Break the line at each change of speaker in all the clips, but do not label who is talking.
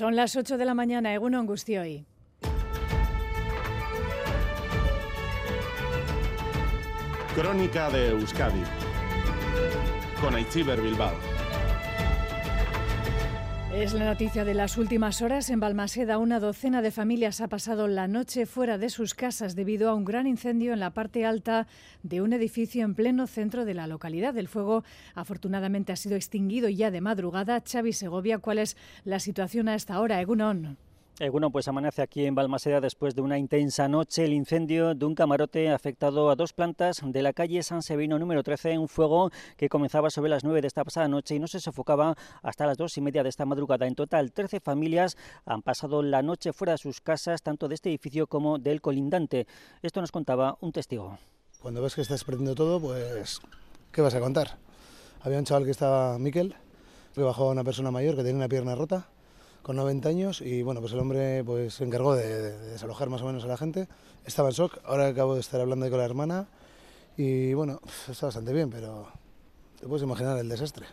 Son las 8 de la mañana, Eguno hoy.
Crónica de Euskadi con Aichiber Bilbao.
Es la noticia de las últimas horas. En Balmaseda, una docena de familias ha pasado la noche fuera de sus casas debido a un gran incendio en la parte alta de un edificio en pleno centro de la localidad. El fuego, afortunadamente, ha sido extinguido ya de madrugada. Xavi Segovia, ¿cuál es la situación a esta hora? Egunon.
Eh, bueno, pues amanece aquí en Balmaseda después de una intensa noche el incendio de un camarote afectado a dos plantas de la calle San Severino número 13, un fuego que comenzaba sobre las 9 de esta pasada noche y no se sofocaba hasta las dos y media de esta madrugada. En total, 13 familias han pasado la noche fuera de sus casas, tanto de este edificio como del colindante. Esto nos contaba un testigo.
Cuando ves que estás perdiendo todo, pues, ¿qué vas a contar? Había un chaval que estaba, Miquel, que bajó una persona mayor que tenía una pierna rota con 90 años y bueno, pues el hombre pues se encargó de, desalojar más o menos a la gente. Estaba en shock, ahora acabo de estar hablando con la hermana y bueno, está bastante bien, pero te puedes imaginar el desastre.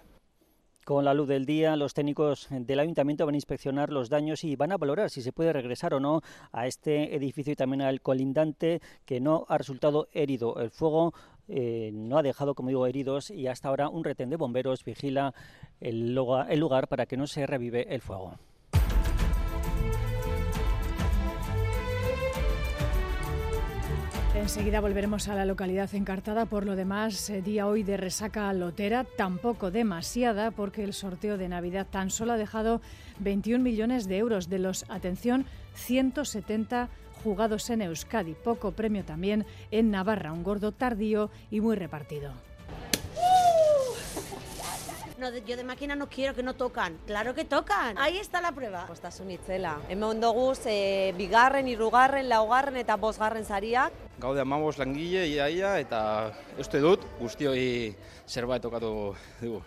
Con la luz del día, los técnicos del ayuntamiento van a inspeccionar los daños y van a valorar si se puede regresar o no a este edificio y también al colindante que no ha resultado herido. El fuego eh, no ha dejado, como digo, heridos y hasta ahora un retén de bomberos vigila el lugar para que no se revive el fuego.
Enseguida volveremos a la localidad encartada. Por lo demás, eh, día hoy de resaca lotera, tampoco demasiada, porque el sorteo de Navidad tan solo ha dejado 21 millones de euros, de los, atención, 170 jugados en Euskadi. Poco premio también en Navarra, un gordo tardío y muy repartido.
No, yo de máquina no quiero, que no tocan. Claro que tocan. Ahí está la prueba.
Ostasun itzela. Hemen doguz, e, bigarren, irugarren, laugarren eta bosgarren sariak.
Gaude amabos langile, ia, ia, eta uste dut, guztioi zerbait tokatu dugu.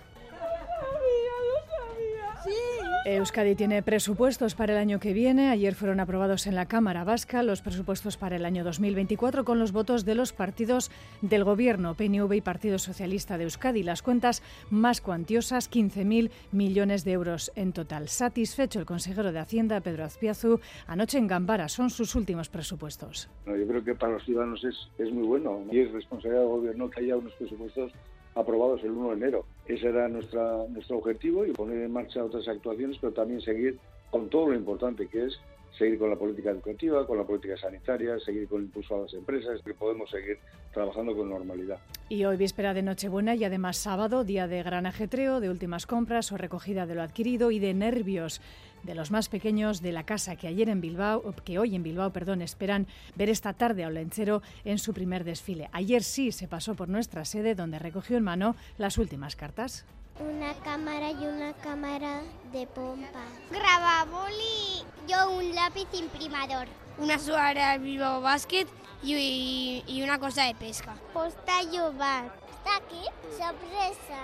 Euskadi tiene presupuestos para el año que viene. Ayer fueron aprobados en la Cámara Vasca los presupuestos para el año 2024 con los votos de los partidos del Gobierno, PNV y Partido Socialista de Euskadi. Las cuentas más cuantiosas, 15.000 millones de euros en total. Satisfecho el consejero de Hacienda, Pedro Azpiazu, anoche en Gambara. Son sus últimos presupuestos.
yo creo que para los ciudadanos es, es muy bueno y es responsabilidad del Gobierno que haya unos presupuestos aprobados el 1 de enero. Ese era nuestra, nuestro objetivo y poner en marcha otras actuaciones, pero también seguir con todo lo importante que es seguir con la política educativa, con la política sanitaria, seguir con el impulso a las empresas, que podemos seguir trabajando con normalidad.
Y hoy víspera de Nochebuena y además sábado, día de gran ajetreo, de últimas compras o recogida de lo adquirido y de nervios de los más pequeños de la casa que ayer en Bilbao, que hoy en Bilbao, perdón, esperan ver esta tarde a Olenchero en su primer desfile. Ayer sí se pasó por nuestra sede donde recogió en mano las últimas cartas.
Una cámara y una cámara de pompa.
Grababoli. Yo un lápiz imprimador.
Una suara de Bilbao Basket y, y, una cosa de pesca.
Postallo bar.
¿Está aquí?
Sorpresa.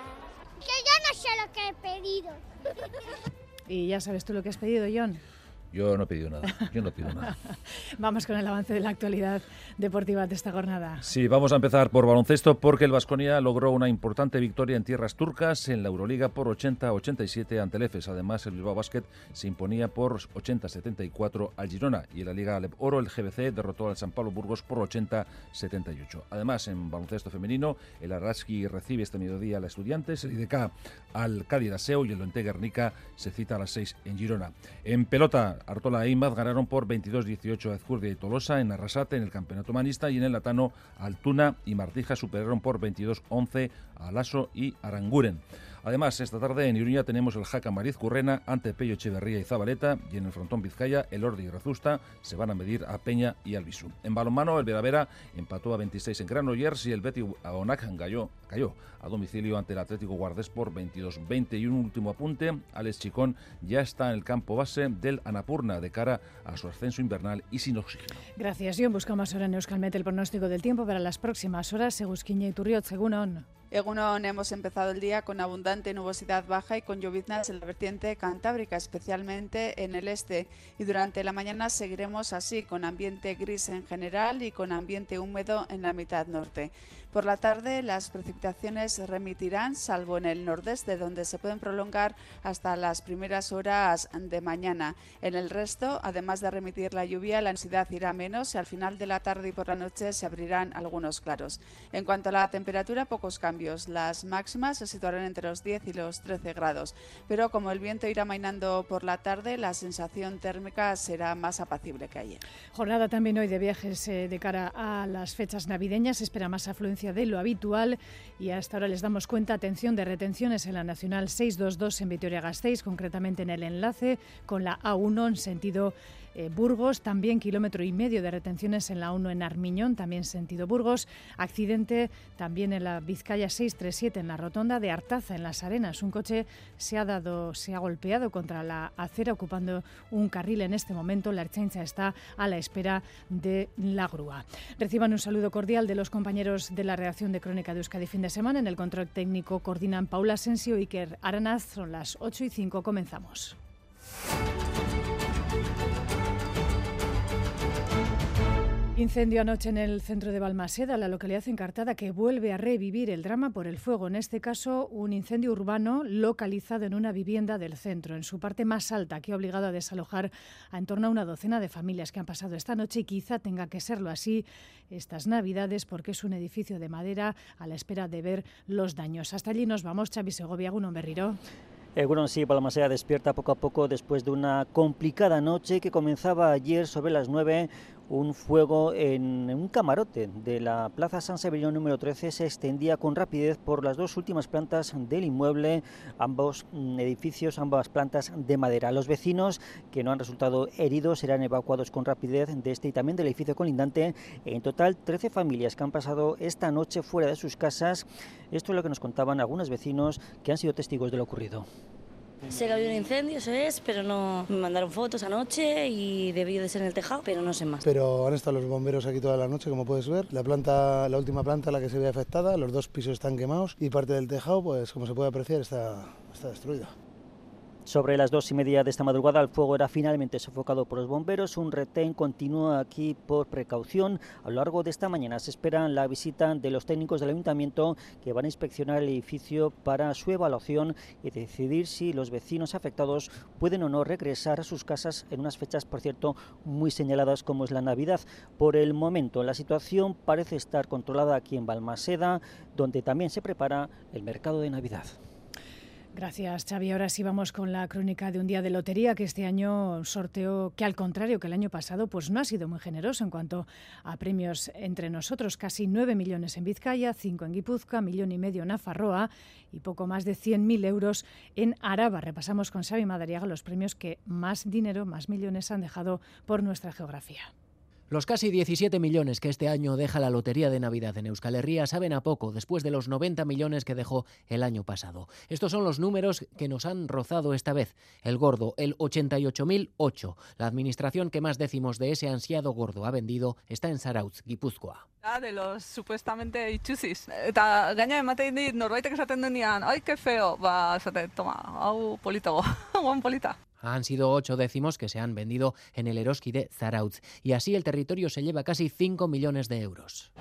Que yo no sé lo que he pedido.
Y ya sabes tú lo que has pedido, John.
Yo no he pedido nada, yo no pido nada.
vamos con el avance de la actualidad deportiva de esta jornada.
Sí, vamos a empezar por baloncesto porque el Vasconia logró una importante victoria en tierras turcas en la Euroliga por 80-87 ante el EFES. Además, el Bilbao Basket se imponía por 80-74 al Girona y en la Liga Alep Oro el GBC derrotó al San Pablo Burgos por 80-78. Además, en baloncesto femenino, el Araski recibe este mediodía a la Estudiantes, el IDK al Cádiz Aseo y el Lente Guernica se cita a las 6 en Girona. En pelota, Artola e Imaz ganaron por 22-18 a Ezcurdia y Tolosa en Arrasate en el campeonato manista y en el Latano Altuna y Martija superaron por 22-11 a Lasso y Aranguren. Además, esta tarde en Iruña tenemos el Jaca Mariz Currena ante Pello Echeverría y Zabaleta y en el frontón Vizcaya el Ordi y Rezusta se van a medir a Peña y Albisu. En balonmano el Veravera empató a 26 en Granollers y el Betty Aonac cayó, cayó a domicilio ante el Atlético Guardés por 22-20 y un último apunte, Alex Chicón ya está en el campo base del Anapurna de cara a su ascenso invernal y sin oxígeno.
Gracias, John. Buscamos ahora en Euskalmet el pronóstico del tiempo para las próximas horas. Y Turriot, según
Egunon hemos empezado el día con abundante nubosidad baja y con lloviznas en la vertiente cantábrica, especialmente en el este. Y durante la mañana seguiremos así, con ambiente gris en general y con ambiente húmedo en la mitad norte. Por la tarde las precipitaciones remitirán, salvo en el nordeste, donde se pueden prolongar hasta las primeras horas de mañana. En el resto, además de remitir la lluvia, la ansiedad irá menos y al final de la tarde y por la noche se abrirán algunos claros. En cuanto a la temperatura, pocos cambios. Las máximas se situarán entre los 10 y los 13 grados. Pero como el viento irá mainando por la tarde, la sensación térmica será más apacible que ayer.
Jornada también hoy de viajes eh, de cara a las fechas navideñas. Se espera más afluencia de lo habitual y hasta ahora les damos cuenta, atención, de retenciones en la Nacional 622 en Vitoria-Gasteiz, concretamente en el enlace con la A1 en sentido eh, Burgos, también kilómetro y medio de retenciones en la 1 en Armiñón, también sentido Burgos, accidente también en la Vizcaya 637 en la rotonda de Artaza en Las Arenas. Un coche se ha dado, se ha golpeado contra la acera ocupando un carril en este momento. La Erchancha está a la espera de la grúa. Reciban un saludo cordial de los compañeros de la redacción de Crónica de Euskadi fin de semana. En el control técnico coordinan Paula Asensio y Iker Aranaz. Son las 8 y 5. Comenzamos. Incendio anoche en el centro de Balmaseda, la localidad encartada que vuelve a revivir el drama por el fuego. En este caso, un incendio urbano localizado en una vivienda del centro, en su parte más alta, que ha obligado a desalojar a en torno a una docena de familias que han pasado esta noche y quizá tenga que serlo así estas Navidades porque es un edificio de madera a la espera de ver los daños. Hasta allí nos vamos, Xavi Segovia, un Berriro.
sí, Balmaseda despierta poco a poco después de una complicada noche que comenzaba ayer sobre las 9 un fuego en un camarote de la Plaza San Severino número 13 se extendía con rapidez por las dos últimas plantas del inmueble, ambos mm, edificios, ambas plantas de madera. Los vecinos que no han resultado heridos serán evacuados con rapidez de este y también del edificio colindante. En total, 13 familias que han pasado esta noche fuera de sus casas. Esto es lo que nos contaban algunos vecinos que han sido testigos de lo ocurrido.
Sé que había un incendio, eso es, pero no me mandaron fotos anoche y debió de ser en el tejado, pero no sé más.
Pero han estado los bomberos aquí toda la noche, como puedes ver. La planta, la última planta, la que se ve afectada, los dos pisos están quemados y parte del tejado, pues como se puede apreciar, está, está destruida.
Sobre las dos y media de esta madrugada, el fuego era finalmente sofocado por los bomberos. Un retén continúa aquí por precaución. A lo largo de esta mañana se espera la visita de los técnicos del ayuntamiento que van a inspeccionar el edificio para su evaluación y decidir si los vecinos afectados pueden o no regresar a sus casas en unas fechas, por cierto, muy señaladas como es la Navidad. Por el momento, la situación parece estar controlada aquí en Balmaseda, donde también se prepara el mercado de Navidad.
Gracias, Xavi. Ahora sí vamos con la crónica de un día de lotería que este año sorteó, que al contrario que el año pasado, pues no ha sido muy generoso en cuanto a premios entre nosotros. Casi 9 millones en Vizcaya, 5 en Guipúzcoa, millón y medio en Afarroa y poco más de 100.000 euros en Araba. Repasamos con Xavi Madariaga los premios que más dinero, más millones han dejado por nuestra geografía.
Los casi 17 millones que este año deja la Lotería de Navidad en Euskal Herria saben a poco después de los 90 millones que dejó el año pasado. Estos son los números que nos han rozado esta vez. El gordo, el 88.008. La administración que más décimos de ese ansiado gordo ha vendido está en Zarautz, Guipúzcoa.
De los supuestamente itxuziz. Eta gaina ematen dit norbaitek esaten denean, ai, que feo, ba, esate, toma, hau politago, guan polita.
Han sido ocho décimos que se han vendido en el Eroski de Zarautz y así el territorio se lleva casi 5 millones de euros.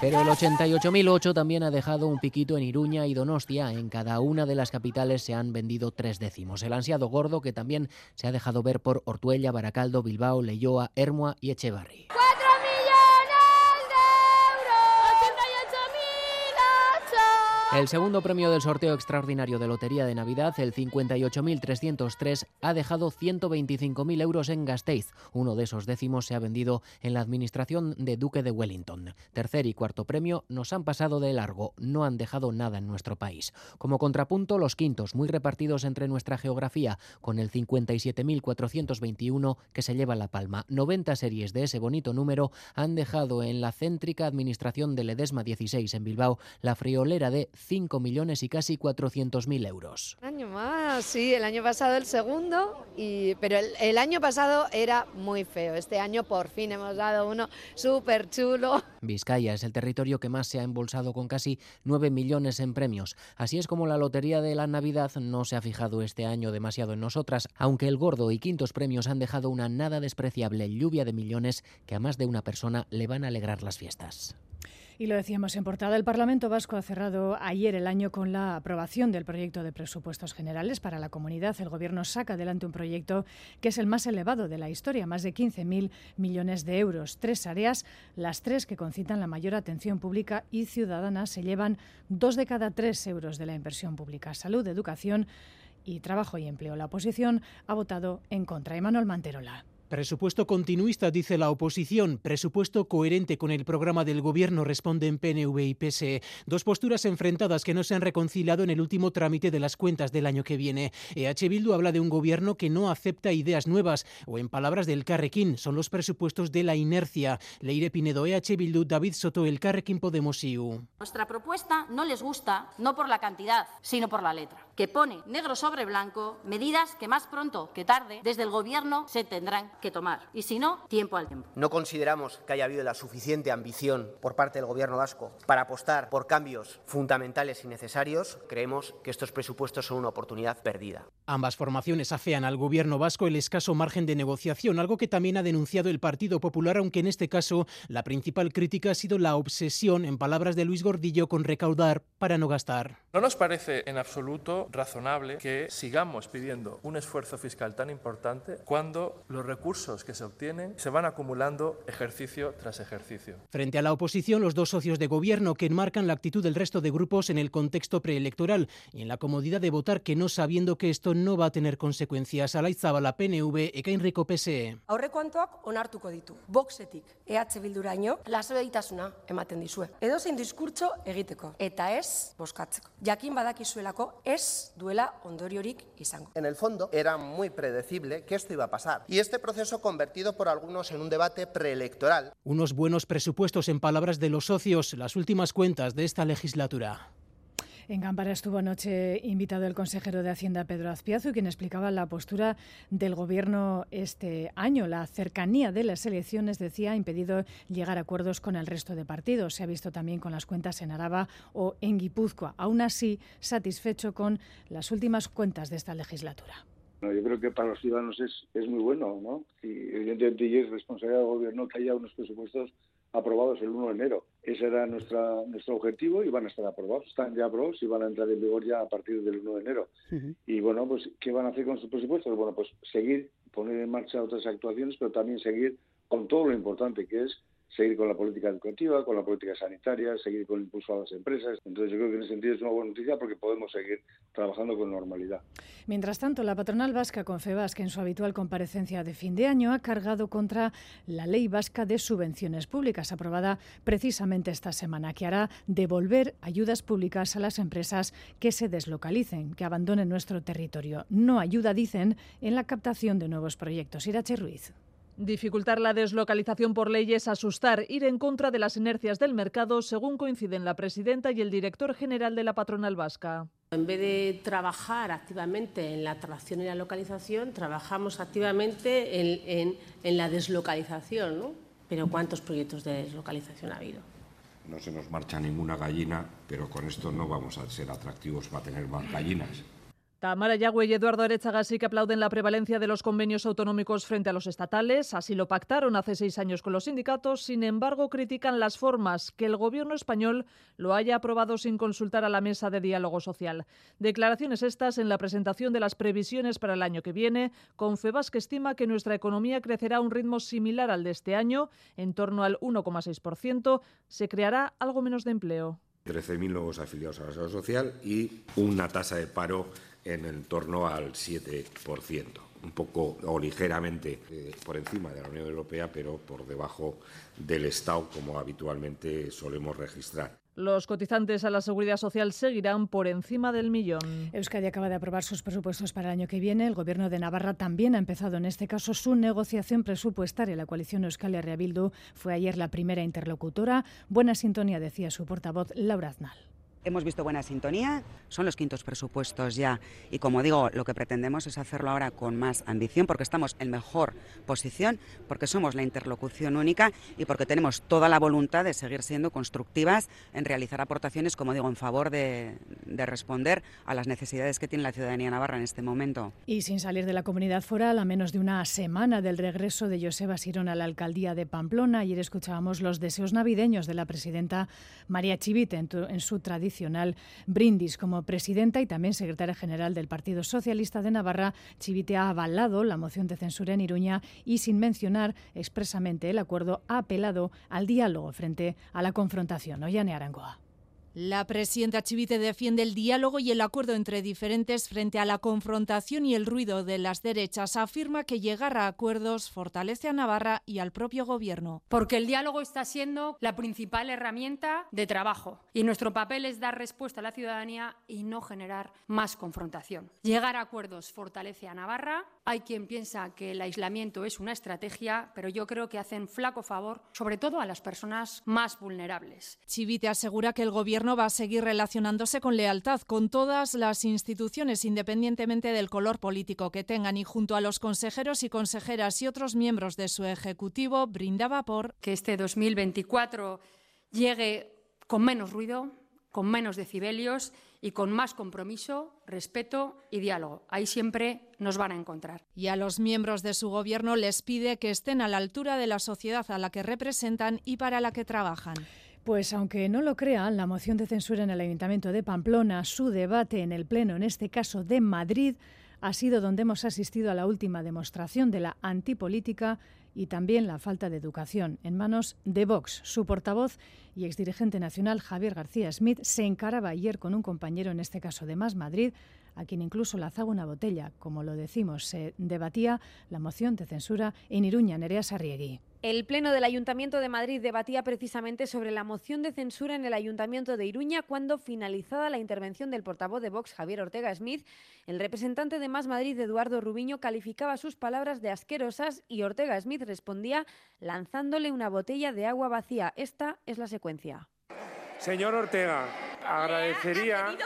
Pero el 88.008 también ha dejado un piquito en Iruña y Donostia. En cada una de las capitales se han vendido tres décimos. El ansiado gordo que también se ha dejado ver por Ortuella, Baracaldo, Bilbao, Leyoa, Hermua y Echevarri. El segundo premio del sorteo extraordinario de Lotería de Navidad, el 58.303, ha dejado 125.000 euros en Gasteiz. Uno de esos décimos se ha vendido en la administración de Duque de Wellington. Tercer y cuarto premio nos han pasado de largo, no han dejado nada en nuestro país. Como contrapunto, los quintos, muy repartidos entre nuestra geografía, con el 57.421 que se lleva la palma. 90 series de ese bonito número han dejado en la céntrica administración de Ledesma 16 en Bilbao la friolera de 5 millones y casi 400.000 euros.
Un año más, sí, el año pasado el segundo, y, pero el, el año pasado era muy feo. Este año por fin hemos dado uno súper chulo.
Vizcaya es el territorio que más se ha embolsado con casi 9 millones en premios. Así es como la Lotería de la Navidad no se ha fijado este año demasiado en nosotras, aunque el gordo y quintos premios han dejado una nada despreciable lluvia de millones que a más de una persona le van a alegrar las fiestas.
Y lo decíamos en portada, el Parlamento Vasco ha cerrado ayer el año con la aprobación del proyecto de presupuestos generales para la comunidad. El Gobierno saca adelante un proyecto que es el más elevado de la historia, más de 15.000 millones de euros. Tres áreas, las tres que concitan la mayor atención pública y ciudadana, se llevan dos de cada tres euros de la inversión pública. Salud, educación y trabajo y empleo. La oposición ha votado en contra. Emanuel Manterola.
Presupuesto continuista, dice la oposición. Presupuesto coherente con el programa del gobierno, responden PNV y PSE. Dos posturas enfrentadas que no se han reconciliado en el último trámite de las cuentas del año que viene. EH Bildu habla de un gobierno que no acepta ideas nuevas, o en palabras del Carrequín, son los presupuestos de la inercia. Leire Pinedo, EH Bildu, David Soto, el Carrequín Podemos IU.
Nuestra propuesta no les gusta, no por la cantidad, sino por la letra, que pone negro sobre blanco medidas que más pronto que tarde desde el gobierno se tendrán tomar. Y si no, tiempo al tiempo.
No consideramos que haya habido la suficiente ambición por parte del Gobierno vasco para apostar por cambios fundamentales y necesarios. Creemos que estos presupuestos son una oportunidad perdida.
Ambas formaciones afean al Gobierno vasco el escaso margen de negociación, algo que también ha denunciado el Partido Popular, aunque en este caso la principal crítica ha sido la obsesión, en palabras de Luis Gordillo, con recaudar para no gastar.
No nos parece en absoluto razonable que sigamos pidiendo un esfuerzo fiscal tan importante cuando los recursos que se obtienen se van acumulando ejercicio tras ejercicio.
Frente a la oposición, los dos socios de gobierno que enmarcan la actitud del resto de grupos en el contexto preelectoral y en la comodidad de votar que no sabiendo que esto no va a tener consecuencias. la PNV, Ekain Rico PSE.
Aurrekontuak onartuko ditu. Boxetik EH Bilduraino lasebeitasuna ematen dizue. Edozein diskurtso egiteko eta ez boskatzeko. Jakin badakizuelako ez duela ondoriorik izango.
En el fondo era muy predecible que esto iba a pasar y este proceso convertido por algunos en un debate preelectoral.
Unos buenos presupuestos en palabras de los socios, las últimas cuentas de esta legislatura.
En Cámpara estuvo anoche invitado el consejero de Hacienda Pedro Azpiazu, quien explicaba la postura del Gobierno este año. La cercanía de las elecciones, decía, ha impedido llegar a acuerdos con el resto de partidos. Se ha visto también con las cuentas en Araba o en Guipúzcoa. Aún así, satisfecho con las últimas cuentas de esta legislatura.
Yo creo que para los ciudadanos es, es muy bueno, ¿no? Y evidentemente es responsabilidad del gobierno que haya unos presupuestos aprobados el 1 de enero. Ese era nuestra, nuestro objetivo y van a estar aprobados. Están ya aprobados y van a entrar en vigor ya a partir del 1 de enero. Uh -huh. Y bueno, pues ¿qué van a hacer con estos presupuestos? Bueno, pues seguir, poner en marcha otras actuaciones, pero también seguir con todo lo importante que es seguir con la política educativa, con la política sanitaria, seguir con el impulso a las empresas. Entonces yo creo que en ese sentido es una buena noticia porque podemos seguir trabajando con normalidad.
Mientras tanto, la patronal vasca Confebas, que en su habitual comparecencia de fin de año ha cargado contra la ley vasca de subvenciones públicas, aprobada precisamente esta semana, que hará devolver ayudas públicas a las empresas que se deslocalicen, que abandonen nuestro territorio. No ayuda, dicen, en la captación de nuevos proyectos. Irache Ruiz.
Dificultar la deslocalización por ley es asustar, ir en contra de las inercias del mercado, según coinciden la presidenta y el director general de la patronal vasca.
En vez de trabajar activamente en la atracción y la localización, trabajamos activamente en, en, en la deslocalización. ¿no? Pero ¿cuántos proyectos de deslocalización ha habido?
No se nos marcha ninguna gallina, pero con esto no vamos a ser atractivos para tener más gallinas.
Tamara Yagüe y Eduardo Arechaga sí que aplauden la prevalencia de los convenios autonómicos frente a los estatales. Así lo pactaron hace seis años con los sindicatos. Sin embargo, critican las formas que el gobierno español lo haya aprobado sin consultar a la mesa de diálogo social. Declaraciones estas en la presentación de las previsiones para el año que viene. Confebas que estima que nuestra economía crecerá a un ritmo similar al de este año, en torno al 1,6%. Se creará algo menos de empleo.
13.000 nuevos afiliados a la seguridad social y una tasa de paro en el torno al 7%, un poco o ligeramente eh, por encima de la Unión Europea, pero por debajo del Estado, como habitualmente solemos registrar.
Los cotizantes a la seguridad social seguirán por encima del millón.
Euskadi acaba de aprobar sus presupuestos para el año que viene. El Gobierno de Navarra también ha empezado en este caso su negociación presupuestaria. La coalición Euskal Herria Bildu fue ayer la primera interlocutora. Buena sintonía, decía su portavoz Laura Aznal.
Hemos visto buena sintonía, son los quintos presupuestos ya y como digo, lo que pretendemos es hacerlo ahora con más ambición porque estamos en mejor posición, porque somos la interlocución única y porque tenemos toda la voluntad de seguir siendo constructivas en realizar aportaciones, como digo, en favor de, de responder a las necesidades que tiene la ciudadanía navarra en este momento.
Y sin salir de la comunidad foral, a menos de una semana del regreso de Joseba Sirón a la alcaldía de Pamplona, ayer escuchábamos los deseos navideños de la presidenta María Chivite en, en su tradición brindis. Como presidenta y también secretaria general del Partido Socialista de Navarra, Chivite ha avalado la moción de censura en Iruña y, sin mencionar expresamente el acuerdo, ha apelado al diálogo frente a la confrontación. Ollane Arangoa.
La presidenta Chivite defiende el diálogo y el acuerdo entre diferentes frente a la confrontación y el ruido de las derechas. Afirma que llegar a acuerdos fortalece a Navarra y al propio gobierno.
Porque el diálogo está siendo la principal herramienta de trabajo y nuestro papel es dar respuesta a la ciudadanía y no generar más confrontación. Llegar a acuerdos fortalece a Navarra. Hay quien piensa que el aislamiento es una estrategia, pero yo creo que hacen flaco favor, sobre todo a las personas más vulnerables.
Chivite asegura que el gobierno va a seguir relacionándose con lealtad con todas las instituciones, independientemente del color político que tengan, y junto a los consejeros y consejeras y otros miembros de su ejecutivo, brindaba por
que este 2024 llegue con menos ruido, con menos decibelios y con más compromiso, respeto y diálogo. Ahí siempre nos van a encontrar.
Y a los miembros de su gobierno les pide que estén a la altura de la sociedad a la que representan y para la que trabajan.
Pues aunque no lo crean, la moción de censura en el Ayuntamiento de Pamplona, su debate en el Pleno, en este caso de Madrid, ha sido donde hemos asistido a la última demostración de la antipolítica y también la falta de educación en manos de Vox. Su portavoz y exdirigente nacional, Javier García Smith, se encaraba ayer con un compañero, en este caso de Más Madrid, a quien incluso lanzaba una botella. Como lo decimos, se debatía la moción de censura en Iruña, Nerea Sarriegui.
El Pleno del Ayuntamiento de Madrid debatía precisamente sobre la moción de censura en el Ayuntamiento de Iruña cuando, finalizada la intervención del portavoz de Vox, Javier Ortega Smith, el representante de Más Madrid, Eduardo Rubiño, calificaba sus palabras de asquerosas y Ortega Smith respondía lanzándole una botella de agua vacía. Esta es la secuencia.
Señor Ortega, agradecería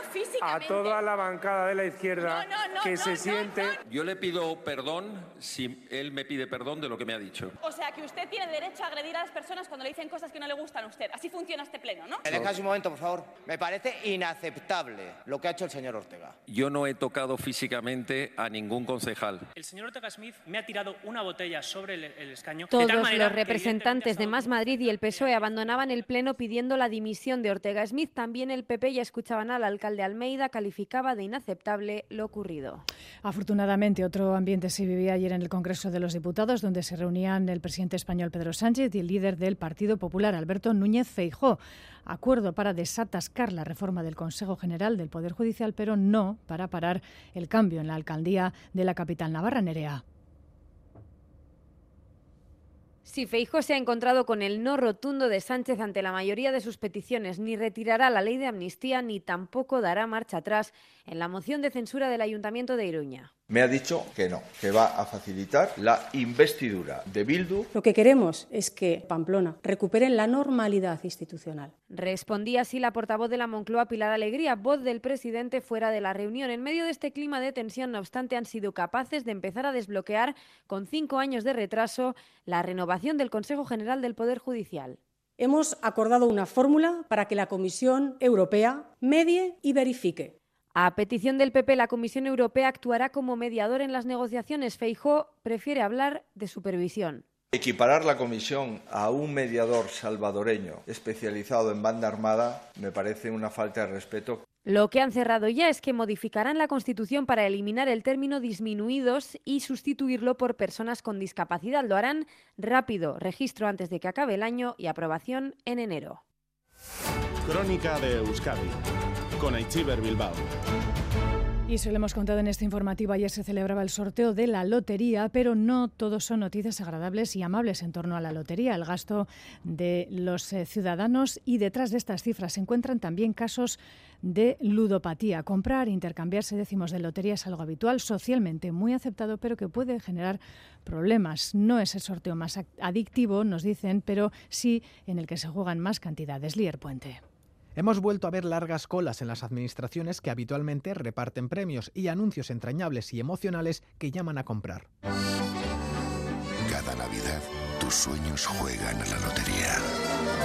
a toda la bancada de la izquierda que se siente.
Yo le pido perdón si él me pide perdón de lo que me ha dicho.
O sea, que usted tiene derecho a agredir a las personas cuando le dicen cosas que no le gustan a usted. Así funciona este pleno, ¿no?
¿Me dejas un momento, por favor? Me parece inaceptable lo que ha hecho el señor Ortega.
Yo no he tocado físicamente a ningún concejal.
El señor Ortega Smith me ha tirado una botella sobre el, el escaño.
Todos los representantes de Más Madrid y el PSOE abandonaban el pleno pidiendo la dimisión de Ortega Smith. También el PP ya escuchaban al alcalde Almeida, calificaba de inaceptable lo ocurrido.
Afortunadamente, otro ambiente se vivía ayer en el Congreso de los Diputados, donde se reunían el presidente español Pedro Sánchez y el líder del Partido Popular, Alberto Núñez Feijó. Acuerdo para desatascar la reforma del Consejo General del Poder Judicial, pero no para parar el cambio en la alcaldía de la capital navarra, Nerea.
Si Feijóo se ha encontrado con el no rotundo de Sánchez ante la mayoría de sus peticiones, ni retirará la ley de amnistía ni tampoco dará marcha atrás en la moción de censura del Ayuntamiento de Iruña.
Me ha dicho que no, que va a facilitar la investidura de Bildu.
Lo que queremos es que Pamplona recupere la normalidad institucional.
Respondía así la portavoz de la Moncloa, Pilar Alegría, voz del presidente fuera de la reunión. En medio de este clima de tensión, no obstante, han sido capaces de empezar a desbloquear, con cinco años de retraso, la renovación del Consejo General del Poder Judicial.
Hemos acordado una fórmula para que la Comisión Europea medie y verifique
a petición del PP, la Comisión Europea actuará como mediador en las negociaciones. Feijó prefiere hablar de supervisión.
Equiparar la comisión a un mediador salvadoreño especializado en banda armada me parece una falta de respeto.
Lo que han cerrado ya es que modificarán la Constitución para eliminar el término disminuidos y sustituirlo por personas con discapacidad. Lo harán rápido, registro antes de que acabe el año y aprobación en enero.
Crónica de Euskadi con Aichiber Bilbao.
Y se lo hemos contado en este informativo, ayer se celebraba el sorteo de la lotería, pero no todos son noticias agradables y amables en torno a la lotería, el gasto de los eh, ciudadanos y detrás de estas cifras se encuentran también casos de ludopatía. Comprar, intercambiarse décimos de lotería es algo habitual, socialmente muy aceptado, pero que puede generar problemas. No es el sorteo más adictivo, nos dicen, pero sí en el que se juegan más cantidades. Lier Puente.
Hemos vuelto a ver largas colas en las administraciones que habitualmente reparten premios y anuncios entrañables y emocionales que llaman a comprar.
Cada Navidad tus sueños juegan a la lotería.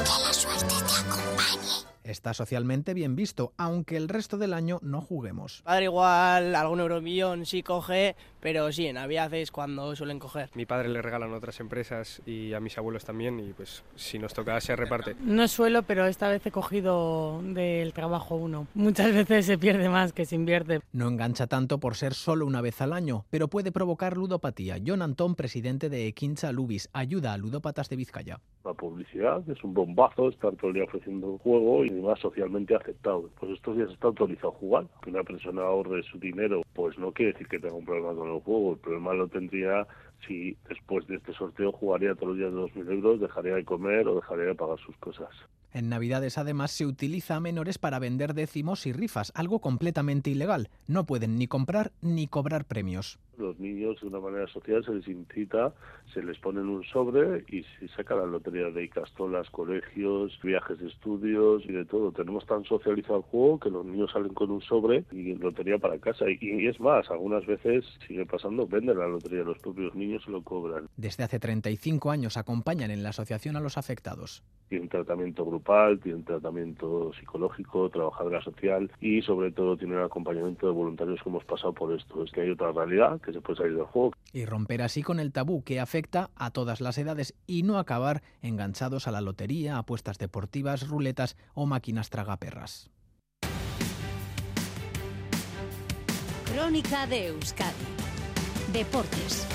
Que la suerte te acompañe. Está socialmente bien visto, aunque el resto del año no juguemos.
Padre igual algún euromillón sí coge, pero sí, en Navidad es cuando suelen coger.
Mi padre le regalan a otras empresas y a mis abuelos también y pues si nos toca se reparte.
No suelo, pero esta vez he cogido del trabajo uno. Muchas veces se pierde más que se invierte.
No engancha tanto por ser solo una vez al año, pero puede provocar ludopatía. John Antón, presidente de Equincha Lubis, ayuda a ludópatas de Vizcaya.
La publicidad es un bombazo, estar todo el día ofreciendo juego y más socialmente aceptado. Pues estos días está autorizado a jugar. Que una persona ahorre su dinero, pues no quiere decir que tenga un problema con el juego. El problema lo tendría si después de este sorteo jugaría todos los días de 2.000 euros, dejaría de comer o dejaría de pagar sus cosas.
En Navidades además se utiliza a menores para vender décimos y rifas, algo completamente ilegal. No pueden ni comprar ni cobrar premios.
Los niños de una manera social se les incita, se les pone en un sobre y se saca la lotería de Icastolas, colegios, viajes de estudios y de todo. Tenemos tan socializado el juego que los niños salen con un sobre y lotería para casa. Y, y es más, algunas veces sigue pasando, venden la lotería los propios niños se lo cobran.
Desde hace 35 años acompañan en la asociación a los afectados.
Tienen tratamiento grupal, tienen tratamiento psicológico, trabajadora social y sobre todo tienen acompañamiento de voluntarios que hemos pasado por esto. Es que hay otra realidad que se puede salir del juego.
Y romper así con el tabú que afecta a todas las edades y no acabar enganchados a la lotería, apuestas deportivas, ruletas o máquinas tragaperras.
Crónica de Euskadi. Deportes.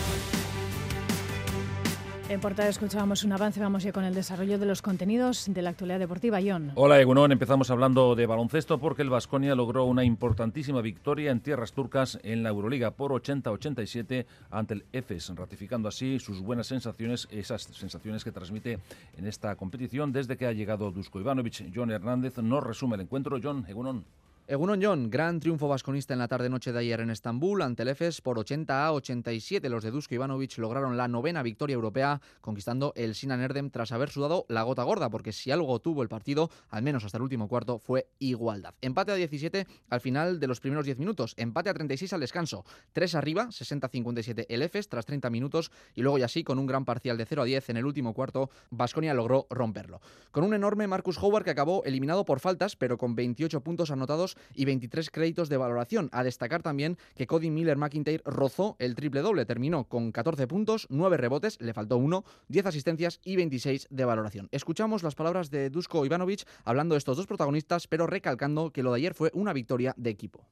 En portada escuchábamos un avance, vamos ya con el desarrollo de los contenidos de la actualidad deportiva. John.
Hola Egunon, empezamos hablando de baloncesto porque el Vasconia logró una importantísima victoria en tierras turcas en la Euroliga por 80-87 ante el EFES, ratificando así sus buenas sensaciones, esas sensaciones que transmite en esta competición desde que ha llegado Dusko Ivanovic. John Hernández nos resume el encuentro. John, Egunon.
Egunon John, gran triunfo vasconista en la tarde-noche de ayer en Estambul ante el EFES por 80 a 87. Los de Dusko Ivanovic lograron la novena victoria europea, conquistando el Sinan Erdem tras haber sudado la gota gorda, porque si algo tuvo el partido, al menos hasta el último cuarto, fue igualdad. Empate a 17 al final de los primeros 10 minutos, empate a 36 al descanso, 3 arriba, 60-57 el EFES tras 30 minutos y luego y así con un gran parcial de 0 a 10 en el último cuarto, Vasconia logró romperlo. Con un enorme Marcus Howard que acabó eliminado por faltas, pero con 28 puntos anotados y 23 créditos de valoración. A destacar también que Cody Miller McIntyre rozó el triple doble, terminó con 14 puntos, 9 rebotes, le faltó 1, 10 asistencias y 26 de valoración. Escuchamos las palabras de Dusko Ivanovic hablando de estos dos protagonistas, pero recalcando que lo de ayer fue una victoria de equipo.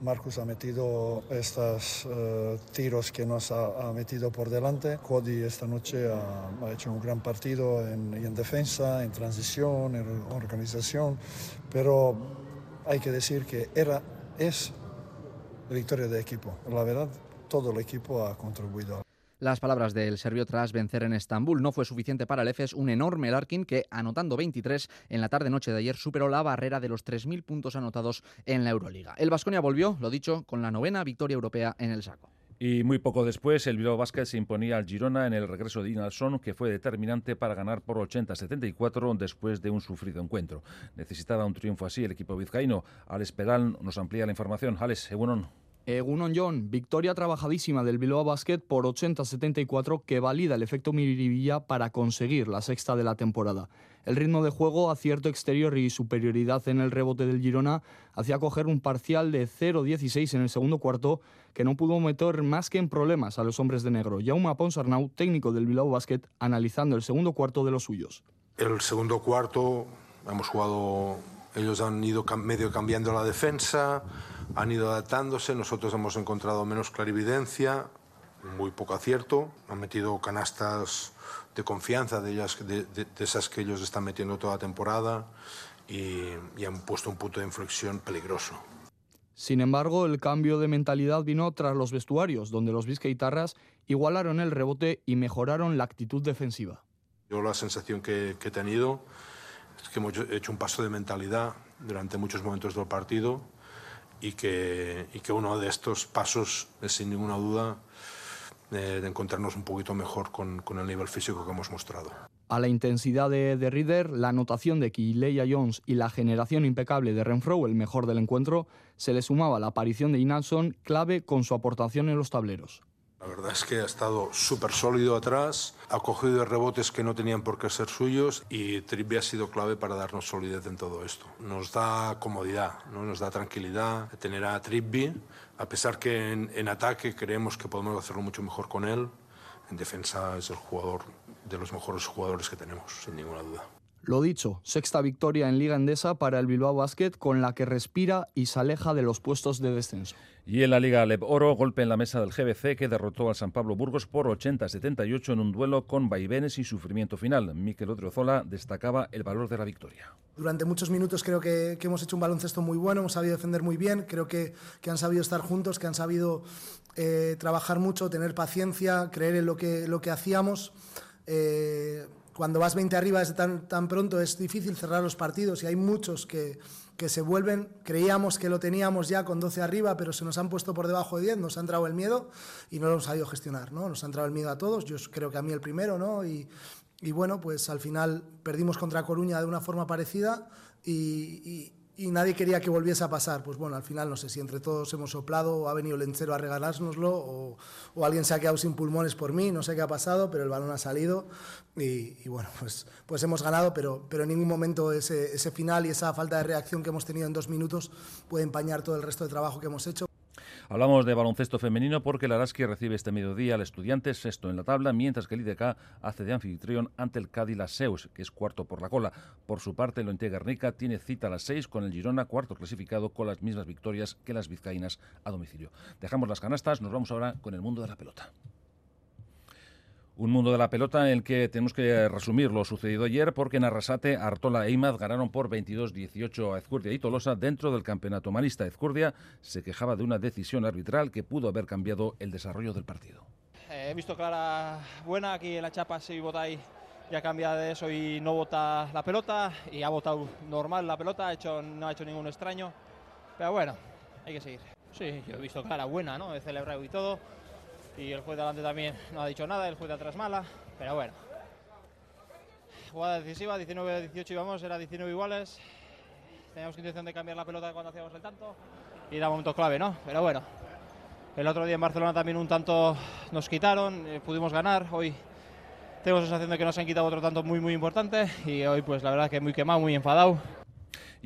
Marcus ha metido estos uh, tiros que nos ha, ha, metido por delante. Cody esta noche ha, ha hecho un gran partido en, en, defensa, en transición, en organización, pero hay que decir que era, es victoria de equipo. La verdad, todo el equipo ha contribuido.
Las palabras del serbio tras vencer en Estambul no fue suficiente para el EFES, un enorme Larkin que, anotando 23 en la tarde-noche de ayer, superó la barrera de los 3.000 puntos anotados en la Euroliga. El Vasconia volvió, lo dicho, con la novena victoria europea en el saco.
Y muy poco después, el Bilbao Basket se imponía al Girona en el regreso de Inalson, que fue determinante para ganar por 80-74 después de un sufrido encuentro. Necesitaba un triunfo así el equipo vizcaíno. Alex Pedal nos amplía la información. Alex, Egunon.
Egunon John, victoria trabajadísima del Bilbao Basket por 80-74 que valida el efecto Miribilla para conseguir la sexta de la temporada. El ritmo de juego, acierto exterior y superioridad en el rebote del Girona hacía coger un parcial de 0-16 en el segundo cuarto que no pudo meter más que en problemas a los hombres de negro. Jaume Ponsarnau, técnico del Bilbao Basket, analizando el segundo cuarto de los suyos.
El segundo cuarto hemos jugado, ellos han ido medio cambiando la defensa, han ido adaptándose, nosotros hemos encontrado menos clarividencia, muy poco acierto, han metido canastas de confianza de, ellas, de, de, de esas que ellos están metiendo toda la temporada y, y han puesto un punto de inflexión peligroso.
Sin embargo, el cambio de mentalidad vino tras los vestuarios, donde los Vizcaitarras igualaron el rebote y mejoraron la actitud defensiva.
Yo la sensación que, que he tenido que hemos hecho un paso de mentalidad durante muchos momentos del partido y que, y que uno de estos pasos es sin ninguna duda
de, de encontrarnos un poquito mejor con, con, el nivel físico que hemos mostrado.
A la intensidad de, de Reader, la anotación de Kileya Jones y la generación impecable de Renfro, el mejor del encuentro, se le sumaba la aparición de Inalson, clave con su aportación en los tableros.
La verdad es que ha estado súper sólido atrás, ha cogido rebotes que no tenían por qué ser suyos y Trippi ha sido clave para darnos solidez en todo esto. Nos da comodidad, ¿no? nos da tranquilidad tener a Trippi, a pesar que en, en ataque creemos que podemos hacerlo mucho mejor con él. En defensa es el jugador de los mejores jugadores que tenemos, sin ninguna duda.
Lo dicho, sexta victoria en Liga Endesa para el Bilbao Basket con la que respira y se aleja de los puestos de descenso.
Y en la Liga Alep Oro, golpe en la mesa del GBC que derrotó al San Pablo Burgos por 80-78 en un duelo con vaivenes y sufrimiento final. Miquel Odriozola destacaba el valor de la victoria.
Durante muchos minutos creo que, que, hemos hecho un baloncesto muy bueno, hemos sabido defender muy bien, creo que, que han sabido estar juntos, que han sabido eh, trabajar mucho, tener paciencia, creer en lo que, lo que hacíamos. Eh, cuando vas 20 arriba desde tan, tan pronto es difícil cerrar los partidos y hay muchos que, que se vuelven, creíamos que lo teníamos ya con 12 arriba, pero se nos han puesto por debajo de 10, nos ha entrado el miedo y no lo hemos sabido gestionar, ¿no? Nos ha entrado el miedo a todos, yo creo que a mí el primero, ¿no? Y, y bueno, pues al final perdimos contra Coruña de una forma parecida y, y, nadie quería que volviese a pasar. Pues bueno, al final no sé si entre todos hemos soplado o ha venido Lencero a regalárnoslo o, o alguien se ha quedado sin pulmones por mí, no sé qué ha pasado, pero el balón ha salido y, y bueno, pues, pues hemos ganado, pero, pero en ningún momento ese, ese final y esa falta de reacción que hemos tenido en dos minutos puede empañar todo el resto de trabajo que hemos hecho.
Hablamos de baloncesto femenino porque el Araski recibe este mediodía al estudiante sexto en la tabla, mientras que el IDK hace de anfitrión ante el Cádiz Seus, que es cuarto por la cola. Por su parte, el Ointe tiene cita a las seis con el Girona, cuarto clasificado, con las mismas victorias que las vizcaínas a domicilio. Dejamos las canastas, nos vamos ahora con el mundo de la pelota. Un mundo de la pelota en el que tenemos que resumir lo sucedido ayer porque en Arrasate, Artola e Imaz ganaron por 22-18 a Ezcurdia y Tolosa dentro del campeonato malista. Ezcurdia se quejaba de una decisión arbitral que pudo haber cambiado el desarrollo del partido.
Eh, he visto clara buena, aquí en la chapa si votáis ya cambia de eso y no vota la pelota y ha votado normal la pelota, ha hecho, no ha hecho ningún extraño. Pero bueno, hay que seguir. Sí, yo he visto clara buena, ¿no? He celebrado y todo y el juez de delante también no ha dicho nada, el juez de atrás mala, pero bueno. Jugada decisiva, 19-18 íbamos, era 19 iguales. Teníamos intención de cambiar la pelota cuando hacíamos el tanto y era momento clave, ¿no? Pero bueno, el otro día en Barcelona también un tanto nos quitaron, eh, pudimos ganar, hoy tengo sensación de que nos han quitado otro tanto muy muy importante y hoy pues la verdad que muy quemado, muy enfadado.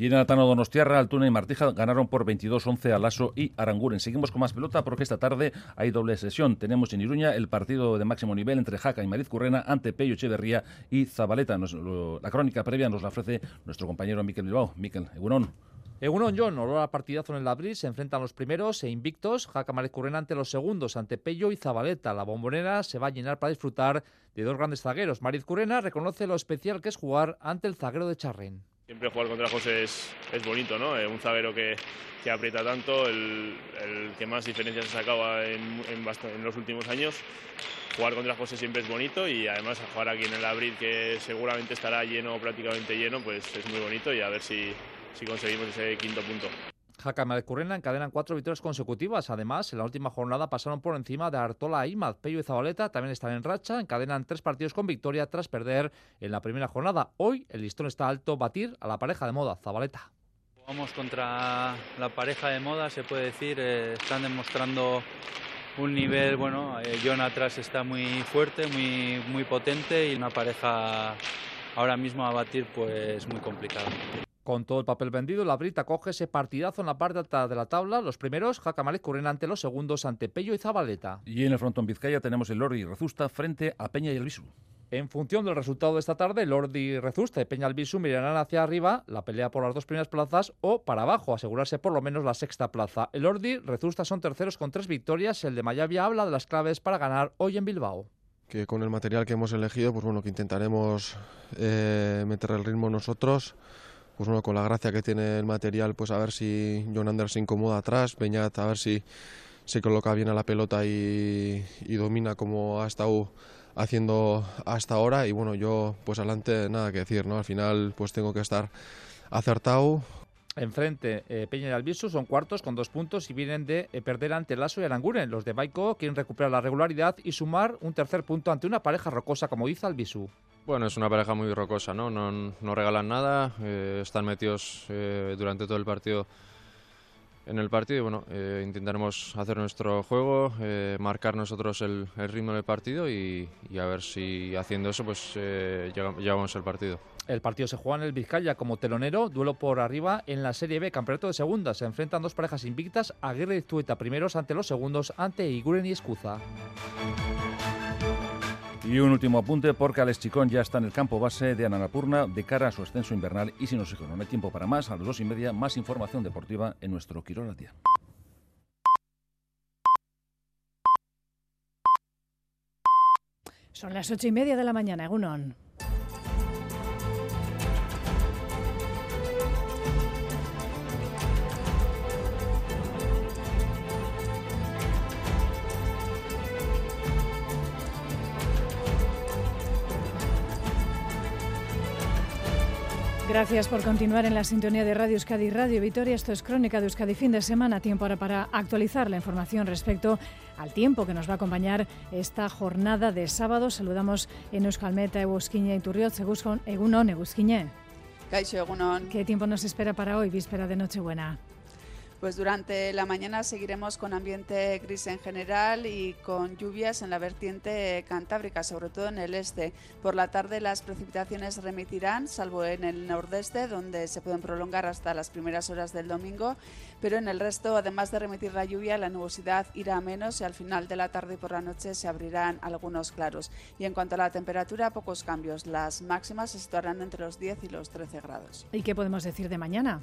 Y en Atano Donostiarra, Altuna y Martija ganaron por 22-11 a Lasso y Aranguren. Seguimos con más pelota porque esta tarde hay doble sesión. Tenemos en Iruña el partido de máximo nivel entre Jaca y Mariz Currena ante Pello Echeverría y Zabaleta. La crónica previa nos la ofrece nuestro compañero Miquel Bilbao. Miquel, Egunon.
Egunon John, olor a partidazo en el abril, se enfrentan los primeros e invictos, Jaca Mariz Currena ante los segundos, ante Pello y Zabaleta. La bombonera se va a llenar para disfrutar de dos grandes zagueros. Mariz Currena reconoce lo especial que es jugar ante el zaguero de Charren.
Siempre jugar contra José es, es bonito, ¿no? Eh, un zaguero que, que aprieta tanto, el, que más diferencias ha sacado en, en, en, los últimos años. Jugar contra José siempre es bonito y además jugar aquí en el Abril, que seguramente estará lleno, prácticamente lleno, pues es muy bonito y a ver si, si conseguimos ese quinto punto.
Jaca y Currena encadenan cuatro victorias consecutivas. Además, en la última jornada pasaron por encima de Artola Imaz. Pello y Zabaleta también están en racha, encadenan tres partidos con victoria tras perder en la primera jornada. Hoy el listón está alto, batir a la pareja de moda, Zabaleta.
Vamos contra la pareja de moda, se puede decir. Eh, están demostrando un nivel, bueno, eh, John atrás está muy fuerte, muy, muy potente y una pareja ahora mismo a batir pues muy complicada.
Con todo el papel vendido, la Brita coge ese partidazo en la parte alta de la tabla. Los primeros, Jacamalek corren ante los segundos, ante Pello y Zabaleta.
Y en el frontón Vizcaya tenemos el Lordi y Rezusta frente a Peña y el Visu.
En función del resultado de esta tarde, Lordi y Rezusta y Peña Albisu mirarán hacia arriba la pelea por las dos primeras plazas o para abajo, asegurarse por lo menos la sexta plaza. El Lordi y Rezusta son terceros con tres victorias. El de Mayavia habla de las claves para ganar hoy en Bilbao
que con el material que hemos elegido, pues bueno, que intentaremos eh, meter el ritmo nosotros, pues bueno, con la gracia que tiene el material, pues a ver si John Anders se incomoda atrás, Peñat a ver si se coloca bien a la pelota y, domina como ha estado haciendo hasta ahora y bueno, yo pues adelante nada que decir, ¿no? Al final pues tengo que estar acertado,
Enfrente, eh, Peña y Albisu son cuartos con dos puntos y vienen de eh, perder ante Lasso y Aranguren. Los de Baico quieren recuperar la regularidad y sumar un tercer punto ante una pareja rocosa como dice Albisu.
Bueno, es una pareja muy rocosa, ¿no? No, no regalan nada, eh, están metidos eh, durante todo el partido en el partido y bueno, eh, intentaremos hacer nuestro juego, eh, marcar nosotros el, el ritmo del partido y, y a ver si haciendo eso pues eh, llevamos el partido.
El partido se juega en el Vizcaya como telonero, duelo por arriba en la Serie B, campeonato de segunda. Se enfrentan dos parejas invictas, Aguirre y Zueta primeros ante los segundos, ante Iguren y Escuza.
Y un último apunte porque Alex Chicón ya está en el campo base de Ananapurna de cara a su ascenso invernal y sin oxígeno. No hay tiempo para más. A las dos y media, más información deportiva en nuestro Quirol al día.
Son las ocho y media de la mañana, Egunon. Gracias por continuar en la sintonía de Radio Euskadi y Radio Vitoria. Esto es Crónica de Euskadi fin de semana. Tiempo ahora para actualizar la información respecto al tiempo que nos va a acompañar esta jornada de sábado. Saludamos en Euskalmeta, Egusquiñe y Turriot, Egunon,
egunon.
¿Qué tiempo nos espera para hoy, víspera de Nochebuena?
Pues durante la mañana seguiremos con ambiente gris en general y con lluvias en la vertiente cantábrica, sobre todo en el este. Por la tarde las precipitaciones remitirán, salvo en el nordeste, donde se pueden prolongar hasta las primeras horas del domingo, pero en el resto, además de remitir la lluvia, la nubosidad irá a menos y al final de la tarde y por la noche se abrirán algunos claros. Y en cuanto a la temperatura, pocos cambios. Las máximas se situarán entre los 10 y los 13 grados.
¿Y qué podemos decir de mañana?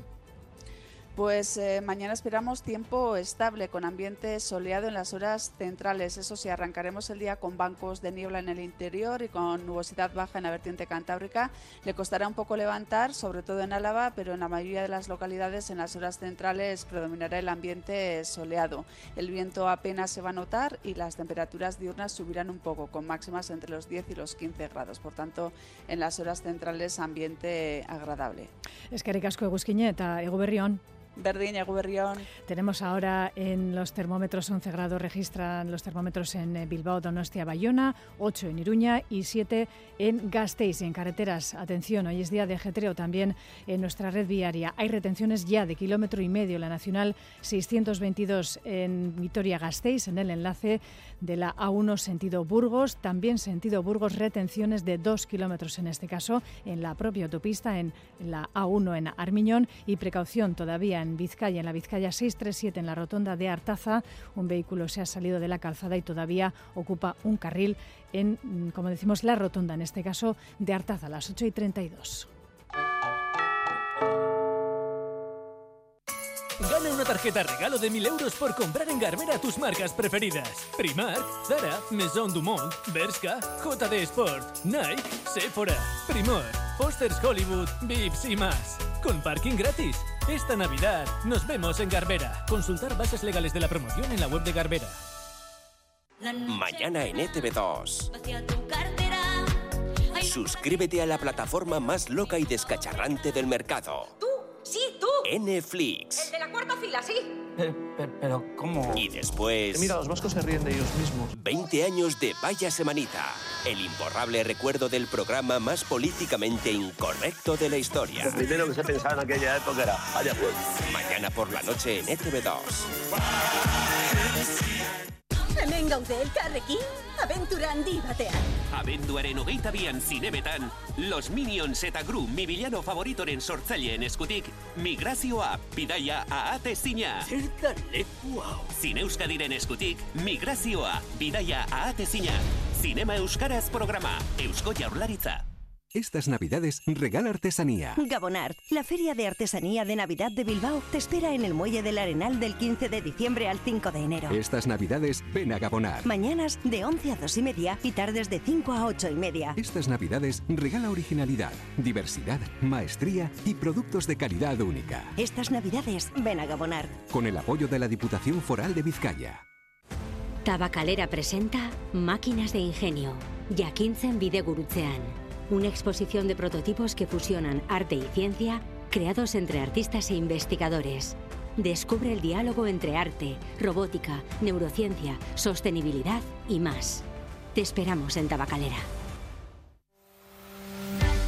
Pues eh, mañana esperamos tiempo estable con ambiente soleado en las horas centrales. Eso sí, arrancaremos el día con bancos de niebla en el interior y con nubosidad baja en la vertiente cantábrica. Le costará un poco levantar, sobre todo en Álava, pero en la mayoría de las localidades en las horas centrales predominará el ambiente soleado. El viento apenas se va a notar y las temperaturas diurnas subirán un poco, con máximas entre los 10 y los 15 grados. Por tanto, en las horas centrales ambiente agradable.
Es que Aricasco, Egusquiñeta, Eguberrión.
Verdiña, Guberrión.
Tenemos ahora en los termómetros 11 grados, registran los termómetros en eh, Bilbao, Donostia, Bayona, 8 en Iruña y 7 en Gasteiz. En carreteras, atención, hoy es día de ajetreo también en nuestra red viaria. Hay retenciones ya de kilómetro y medio, la Nacional 622 en Vitoria-Gasteiz, en el enlace de la A1 sentido Burgos, también sentido Burgos, retenciones de 2 kilómetros en este caso, en la propia autopista, en la A1 en Armiñón y precaución todavía en Vizcaya, en la Vizcaya 637 en la rotonda de Artaza. Un vehículo se ha salido de la calzada y todavía ocupa un carril en, mm, como decimos, la rotonda, en este caso de Artaza, a las 8 y 32.
Gana una tarjeta regalo de 1000 euros por comprar en Garbera tus marcas preferidas. Primark, Zara, Maison Dumont, Bershka, JD Sport, Nike, Sephora, Primor, Foster's Hollywood, Vips y más. Con parking gratis. Esta Navidad nos vemos en Garbera. Consultar bases legales de la promoción en la web de Garbera.
Mañana en E ETV2. Suscríbete a la plataforma más loca y descacharrante del mercado.
Sí, tú.
Netflix.
El de la cuarta fila, sí.
Pero, ¿cómo? Y después...
Mira, los vascos se ríen de ellos mismos.
20 años de Vaya Semanita. El imborrable recuerdo del programa más políticamente incorrecto de la historia.
Lo primero que se pensaba en aquella época era, vaya pues.
Mañana por la noche en E ETV2.
Hemen gaude elkarrekin, abentura handi batean.
Abenduaren hogeita bian zinemetan, Los Minions eta Gru mi villano favoritoren sortzaileen eskutik, migrazioa, bidaia ahate zina.
Zertan leku hau.
Zine Euskadiren eskutik, migrazioa, bidaia ahate zina. Zinema Euskaraz programa, Eusko Jaurlaritza.
Estas Navidades regala artesanía.
Gabonart, la feria de artesanía de Navidad de Bilbao, te espera en el Muelle del Arenal del 15 de diciembre al 5 de enero.
Estas Navidades ven a Gabonar.
Mañanas de 11 a 2 y media y tardes de 5 a 8 y media.
Estas Navidades regala originalidad, diversidad, maestría y productos de calidad única.
Estas Navidades ven a Gabonart.
Con el apoyo de la Diputación Foral de Vizcaya.
Tabacalera presenta Máquinas de Ingenio, Jakintzen Bidegurutzean. Una exposición de prototipos que fusionan arte y ciencia creados entre artistas e investigadores. Descubre el diálogo entre arte, robótica, neurociencia, sostenibilidad y más. Te esperamos en Tabacalera.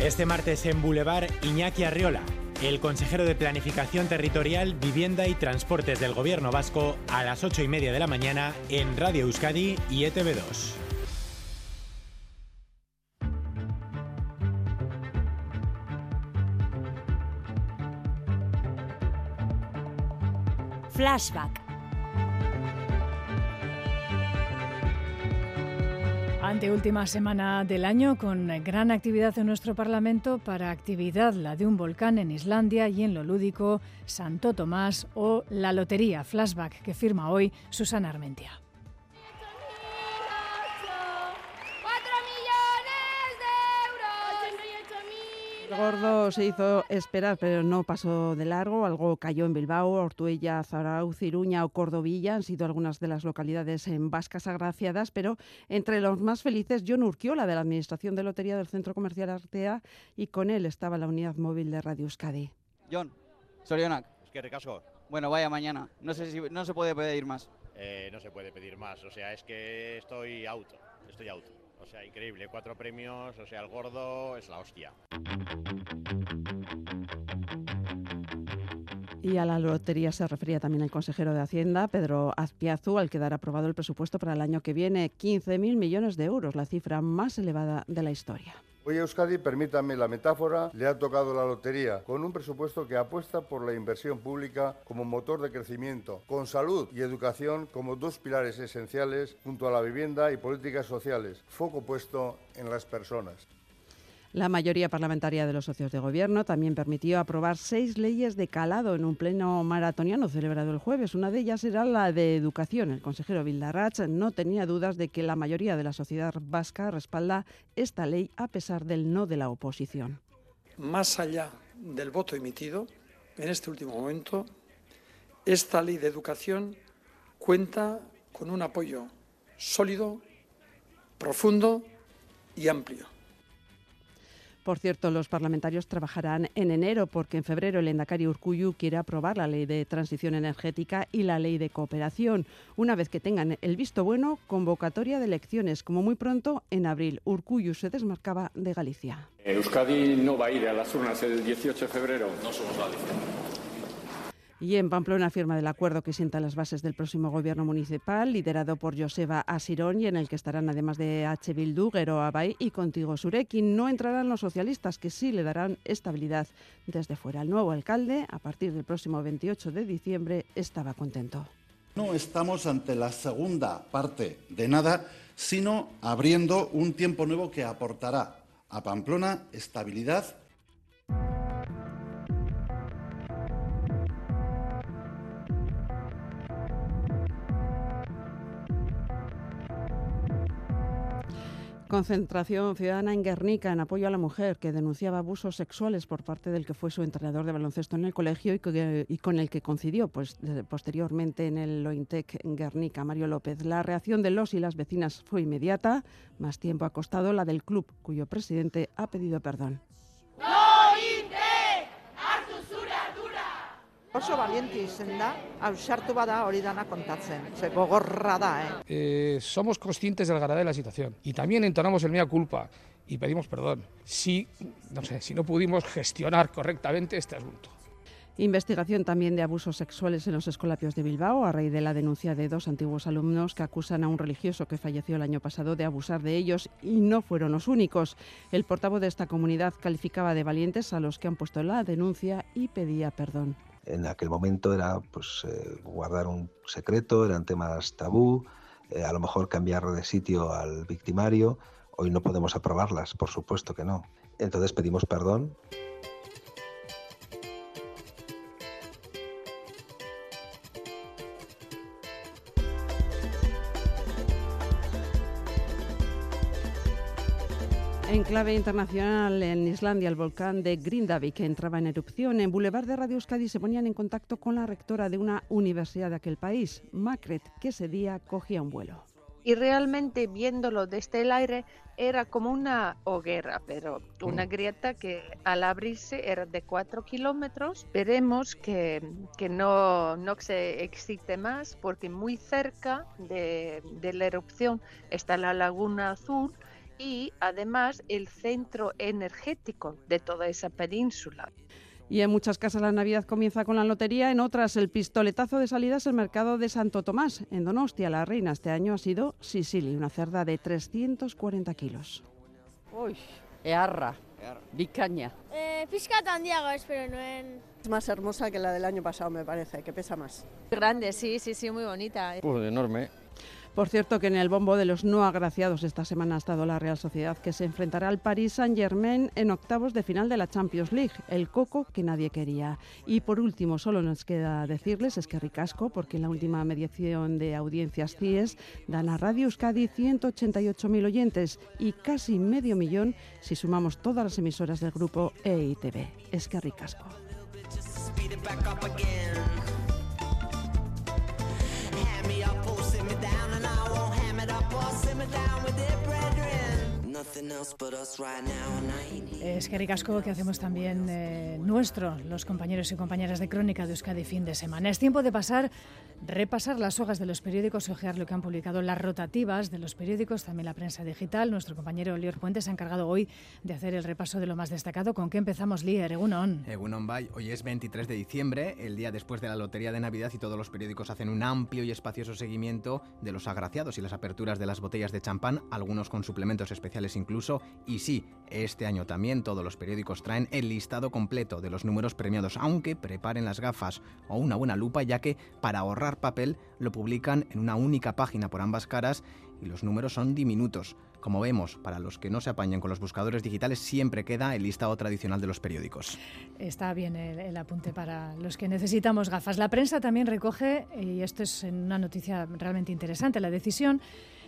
Este martes en Boulevard, Iñaki Arriola, el consejero de Planificación Territorial, Vivienda y Transportes del Gobierno Vasco, a las ocho y media de la mañana en Radio Euskadi y E ETV2.
Flashback.
Anteúltima semana del año con gran actividad en nuestro Parlamento para actividad la de un volcán en Islandia y en lo lúdico Santo Tomás o la Lotería Flashback que firma hoy Susana Armentia.
Gordo se hizo esperar, pero no pasó de largo. Algo cayó en Bilbao, Ortuella, Zarauz, Iruña o Cordovilla. Han sido algunas de las localidades en vascas agraciadas, pero entre los más felices, John Urquiola, de la Administración de Lotería del Centro Comercial Artea, y con él estaba la unidad móvil de Radio Euskadi.
John, Sorionak.
Es que recasco.
Bueno, vaya mañana. No sé si no se puede pedir más.
Eh, no se puede pedir más. O sea, es que estoy auto. Estoy auto. Sea, increíble. Cuatro premios. O sea, el gordo es la hostia.
Y a la lotería se refería también el consejero de Hacienda, Pedro Azpiazu, al quedar aprobado el presupuesto para el año que viene, 15.000 millones de euros, la cifra más elevada de la historia.
Hoy a Euskadi, permítanme la metáfora, le ha tocado la lotería, con un presupuesto que apuesta por la inversión pública como motor de crecimiento, con salud y educación como dos pilares esenciales, junto a la vivienda y políticas sociales, foco puesto en las personas.
La mayoría parlamentaria de los socios de gobierno también permitió aprobar seis leyes de calado en un pleno maratoniano celebrado el jueves. Una de ellas era la de educación. El consejero Vildarrach no tenía dudas de que la mayoría de la sociedad vasca respalda esta ley a pesar del no de la oposición.
Más allá del voto emitido, en este último momento, esta ley de educación cuenta con un apoyo sólido, profundo y amplio.
Por cierto, los parlamentarios trabajarán en enero porque en febrero el Endacari Urcuyu quiere aprobar la ley de transición energética y la ley de cooperación. Una vez que tengan el visto bueno, convocatoria de elecciones, como muy pronto en abril. Urcuyu se desmarcaba de Galicia.
Euskadi no va a ir a las urnas el 18 de febrero. No somos Galicia.
Y en Pamplona firma del acuerdo que sienta las bases del próximo gobierno municipal, liderado por Joseba Asirón y en el que estarán además de H. Bildu, Gero Abay y Contigo Surekin. No entrarán los socialistas, que sí le darán estabilidad desde fuera. El nuevo alcalde, a partir del próximo 28 de diciembre, estaba contento.
No estamos ante la segunda parte de nada, sino abriendo un tiempo nuevo que aportará a Pamplona estabilidad
Concentración ciudadana en Guernica en apoyo a la mujer que denunciaba abusos sexuales por parte del que fue su entrenador de baloncesto en el colegio y, con el que coincidió pues, posteriormente en el Lointec en Guernica, Mario López. La reacción de los y las vecinas fue inmediata. Más tiempo ha costado la del club, cuyo presidente ha pedido perdón.
Oso valiente izen da, ausartu bada hori dana kontatzen. Ze gogorra da, eh?
eh somos conscientes de la gravedad de la situación y también entonamos el mea culpa y pedimos perdón si, no sé, si no pudimos gestionar correctamente este asunto.
Investigación también de abusos sexuales en los escolapios de Bilbao a raíz de la denuncia de dos antiguos alumnos que acusan a un religioso que falleció el año pasado de abusar de ellos y no fueron los únicos. El portavoz de esta comunidad calificaba de valientes a los que han puesto la denuncia y pedía perdón
en aquel momento era pues eh, guardar un secreto, eran temas tabú, eh, a lo mejor cambiar de sitio al victimario. Hoy no podemos aprobarlas, por supuesto que no. Entonces pedimos perdón.
En clave internacional, en Islandia, el volcán de Grindavik entraba en erupción. En Boulevard de Radio Euskadi se ponían en contacto con la rectora de una universidad de aquel país, Macret, que ese día cogía un vuelo.
y realmente viéndolo desde el aire era como una hoguera, pero una
Mm.
grieta que al abrirse era de 4 kilómetros. Veremos que, que no, no se excite más porque muy cerca de, de la erupción está la Laguna Azul y además el centro energético de toda esa península.
Y en muchas casas la Navidad comienza con la lotería, en otras el pistoletazo de salida es el mercado de Santo Tomás. En Donostia la reina este año ha sido Sicily, una cerda de 340 kilos.
Uy, earra, bicaña.
Eh, handiago espero nuen.
Es más hermosa que la del año pasado, me parece, que pesa más.
Grande, sí, sí, sí, muy bonita.
Pues enorme.
Por cierto, que en el bombo de los no agraciados esta semana ha estado la Real Sociedad, que se enfrentará al Paris Saint-Germain en octavos de final de la Champions League, el coco que nadie quería. Y por último, solo nos queda decirles, es que ricasco, porque en la última mediación de audiencias CIES dan a Radio Euskadi 188.000 oyentes y casi medio millón si sumamos todas las emisoras del grupo EITB. Es que ricasco.
Es que ricasco que hacemos también eh, nuestro, los compañeros y compañeras de Crónica de Euskadi fin de semana. Es tiempo de pasar, repasar las hojas de los periódicos, ojear lo que han publicado las rotativas de los periódicos, también la prensa digital. Nuestro compañero Lior Puente se ha encargado hoy de hacer el repaso de lo más destacado. ¿Con qué empezamos, Lier? Egunon.
Egunon Bay, hoy es 23 de diciembre, el día después de la Lotería de Navidad y todos los periódicos hacen un amplio y espacioso seguimiento de los agraciados y las aperturas de las botellas de champán, algunos con suplementos especiales incluso. Y sí, este año también todos los periódicos traen el listado completo de los números premiados, aunque preparen las gafas o una buena lupa, ya que para ahorrar papel lo publican en una única página por ambas caras y los números son diminutos. Como vemos, para los que no se apañen con los buscadores digitales, siempre queda el listado tradicional de los periódicos.
Está bien el, apunte para los que necesitamos gafas. La prensa también recoge, y esto es una noticia realmente interesante, la decisión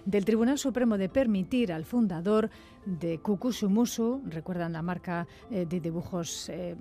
del Tribunal Supremo de permitir al fundador de Kukusumusu, recuerdan la marca eh, de dibujos eh,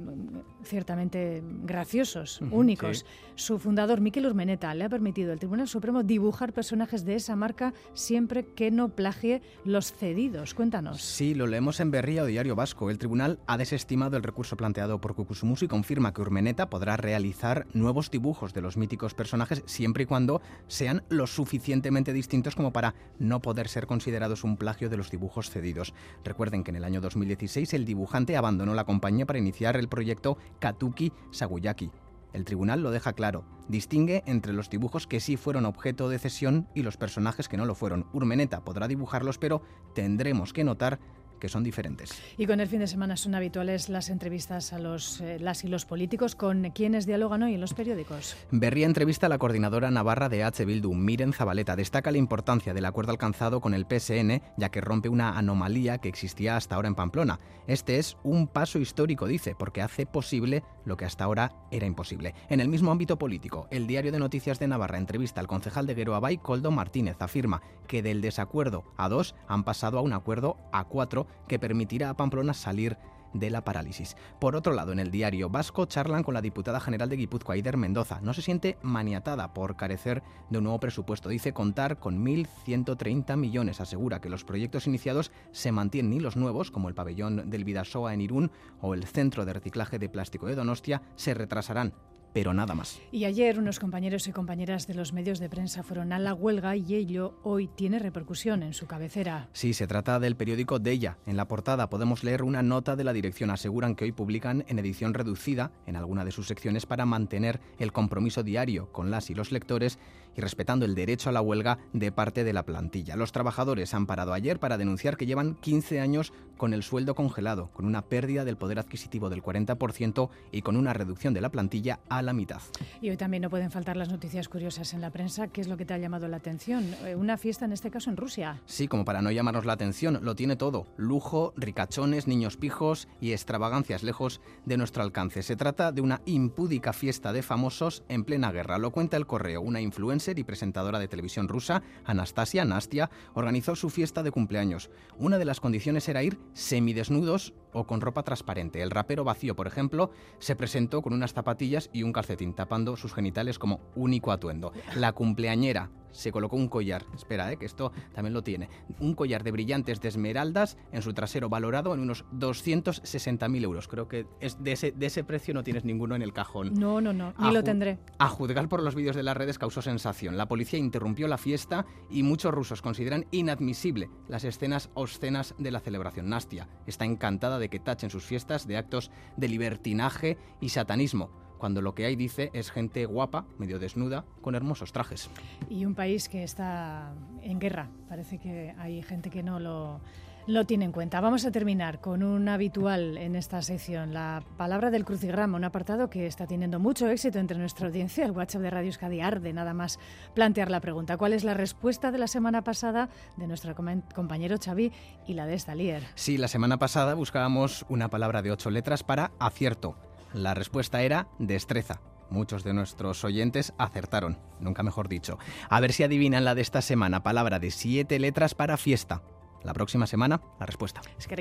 ciertamente graciosos, uh -huh, únicos, sí. su fundador Miquel Urmeneta le ha permitido al Tribunal Supremo dibujar personajes de esa marca siempre que no plagie los cedidos. Cuéntanos.
Sí, lo leemos en Berría o Diario Vasco. El tribunal ha desestimado el recurso planteado por Kukusumusu y confirma que Urmeneta podrá realizar nuevos dibujos de los míticos personajes siempre y cuando sean lo suficientemente distintos como para no poder ser considerados un plagio de los dibujos cedidos. Recuerden que en el año 2016 el dibujante abandonó la compañía para iniciar el proyecto Katuki Saguyaki. El tribunal lo deja claro, distingue entre los dibujos que sí fueron objeto de cesión y los personajes que no lo fueron. Urmeneta podrá dibujarlos, pero tendremos que notar que son diferentes.
Y con el fin de semana son habituales las entrevistas a los, eh, las y los políticos. ¿Con quienes dialogan hoy en los periódicos?
Berría entrevista a la coordinadora navarra de H. Bildu, Miren Zabaleta. Destaca la importancia del acuerdo alcanzado con el PSN, ya que rompe una anomalía que existía hasta ahora en Pamplona. Este es un paso histórico, dice, porque hace posible lo que hasta ahora era imposible. En el mismo ámbito político, el diario de noticias de Navarra entrevista al concejal de Gueroabay, Coldo Martínez, afirma que del desacuerdo a dos han pasado a un acuerdo a cuatro que permitirá a Pamplona salir de la parálisis. Por otro lado, en el diario Vasco charlan con la diputada general de Guipúzcoa, Aider Mendoza. No se siente maniatada por carecer de un nuevo presupuesto. Dice contar con 1.130 millones. Asegura que los proyectos iniciados se mantienen y los nuevos, como el pabellón del Vidasoa en Irún o el centro de reciclaje de plástico de Donostia, se retrasarán pero nada más.
Y ayer unos compañeros y compañeras de los medios de prensa fueron a la huelga y ello hoy tiene repercusión en su cabecera.
Sí, se trata del periódico Della. En la portada podemos leer una nota de la dirección. Aseguran que hoy publican en edición reducida en alguna de sus secciones para mantener el compromiso diario con las y los lectores y respetando el derecho a la huelga de parte de la plantilla. Los trabajadores han parado ayer para denunciar que llevan 15 años con el sueldo congelado, con una pérdida del poder adquisitivo del 40% y con una reducción de la plantilla a la mitad.
Y hoy también no pueden faltar las noticias curiosas en la prensa. ¿Qué es lo que te ha llamado la atención? Una fiesta, en este caso, en Rusia.
Sí, como para no llamarnos la atención, lo tiene todo. Lujo, ricachones, niños pijos y extravagancias lejos de nuestro alcance. Se trata de una impúdica fiesta de famosos en plena guerra. Lo cuenta el correo. Una influencer y presentadora de televisión rusa, Anastasia Nastia, organizó su fiesta de cumpleaños. Una de las condiciones era ir semidesnudos o con ropa transparente. El rapero vacío, por ejemplo, se presentó con unas zapatillas y un calcetín tapando sus genitales como único atuendo. La cumpleañera se colocó un collar, espera, eh, que esto también lo tiene, un collar de brillantes de esmeraldas en su trasero valorado en unos 260.000 euros. Creo que es de, ese, de ese precio no tienes ninguno en el cajón.
No, no, no, ni lo tendré.
A juzgar por los vídeos de las redes causó sensación. La policía interrumpió la fiesta y muchos rusos consideran inadmisible las escenas obscenas de la celebración. Nastia está encantada de que tachen sus fiestas de actos de libertinaje y satanismo cuando lo que hay, dice, es gente guapa, medio desnuda, con hermosos trajes.
Y un país que está en guerra. Parece que hay gente que no lo, lo tiene en cuenta. Vamos a terminar con un habitual en esta sección, la palabra del crucigrama, un apartado que está teniendo mucho éxito entre nuestra audiencia. El WhatsApp de Radio Euskadi arde nada más plantear la pregunta. ¿Cuál es la respuesta de la semana pasada de nuestro compañero Xavi y la de esta líder?
Sí, la semana pasada buscábamos una palabra de ocho letras para acierto. La respuesta era destreza. Muchos de nuestros oyentes acertaron, nunca mejor dicho. A ver si adivinan la de esta semana, palabra de siete letras para fiesta. La próxima semana, la respuesta.
Es que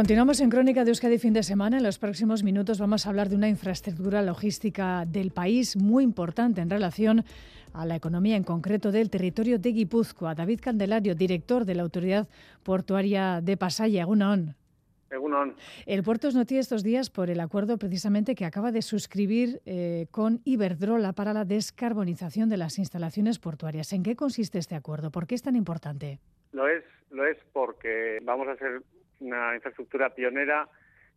Continuamos en Crónica de Euskadi fin de semana. En los próximos minutos vamos a hablar de una infraestructura logística del país muy importante en relación a la economía, en concreto del territorio de Guipúzcoa. David Candelario, director de la Autoridad Portuaria de Pasaya. Egunon. El puerto es noticia estos días por el acuerdo precisamente que acaba de suscribir eh, con Iberdrola para la descarbonización de las instalaciones portuarias. ¿En qué consiste este acuerdo? ¿Por qué es tan importante?
Lo es, lo es porque vamos a ser una infraestructura pionera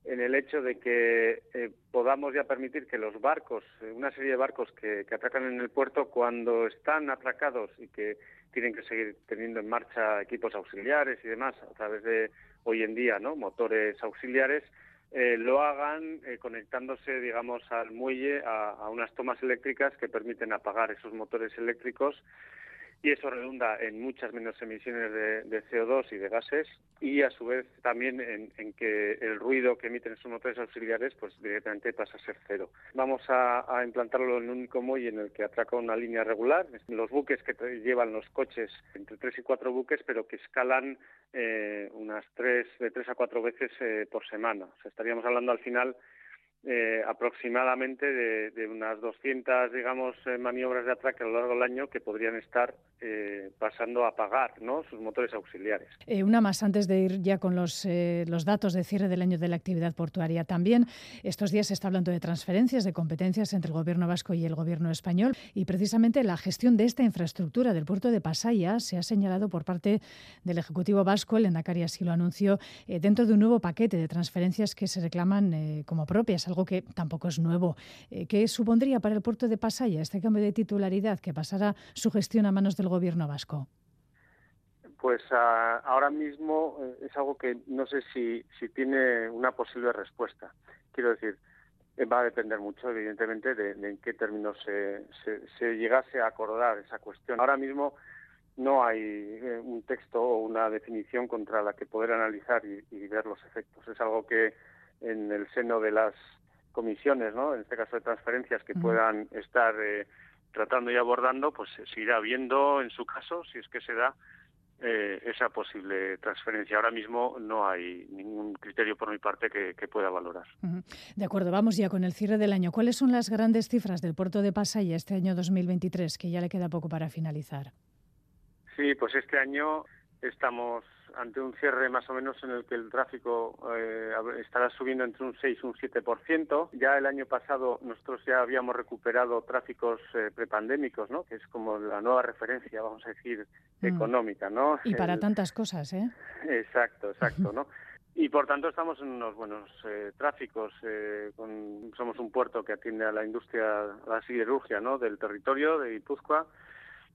en el hecho de que eh, podamos ya permitir que los barcos, eh, una serie de barcos que, atracan en el puerto, cuando están atracados y que tienen que seguir teniendo en marcha equipos auxiliares y demás a través de hoy en día, ¿no? Motores auxiliares, eh, lo hagan conectándose, digamos, al muelle a unas tomas eléctricas que permiten apagar esos motores eléctricos y eso redunda en muchas menos emisiones de, CO2 y de gases y a su vez también en, que el ruido que emiten esos motores auxiliares pues directamente pasa a ser cero. Vamos a, implantarlo en un único muelle en el que atraca una línea regular, los buques que llevan los coches entre tres y cuatro buques pero que escalan eh, unas tres de tres a cuatro veces eh, por semana. O sea, estaríamos hablando al final eh, aproximadamente de, unas 200, digamos, eh, maniobras de atraque a lo largo del año que podrían estar eh, pasando a apagar ¿no? sus motores auxiliares.
una más antes de ir ya con los, los datos de cierre del año de la actividad portuaria. También estos días se está hablando de transferencias de competencias entre el Gobierno vasco y el Gobierno español y precisamente la gestión de esta infraestructura del puerto de Pasaya se ha señalado por parte del Ejecutivo vasco, el Endacari así lo anunció, dentro de un nuevo paquete de transferencias que se reclaman como propias algo que tampoco es nuevo. Eh, ¿Qué supondría para el puerto de Pasaya este cambio de titularidad que pasara su gestión a manos del gobierno vasco?
Pues ah, ahora mismo eh, es algo que no sé si, tiene una posible respuesta. Quiero decir, eh, va a depender mucho, evidentemente, de, en qué términos se, se, llegase a acordar esa cuestión. Ahora mismo no hay un texto o una definición contra la que poder analizar y, ver los efectos. Es algo que en el seno de las comisiones, ¿no? en este caso de transferencias, que puedan estar eh, tratando y abordando, pues se irá viendo en su caso, si es que se da, eh, esa posible transferencia. Ahora mismo no hay ningún criterio por mi parte que, pueda valorar.
De acuerdo, vamos ya con el cierre del año. ¿Cuáles son las grandes cifras del puerto de Pasaya este año 2023, que ya le queda poco para finalizar?
Sí, pues este año estamos ante un cierre más o menos en el que el tráfico eh, estará subiendo entre un 6 y un 7%. Ya el año pasado nosotros ya habíamos recuperado tráficos eh, prepandémicos, ¿no? que es como la nueva referencia, vamos a decir, mm. económica. ¿no?
Y para tantas cosas, ¿eh?
Exacto, exacto, ¿no? Y por tanto estamos en unos buenos eh, tráficos. somos un puerto que atiende a la industria, a la siderurgia ¿no? del territorio de Guipúzcoa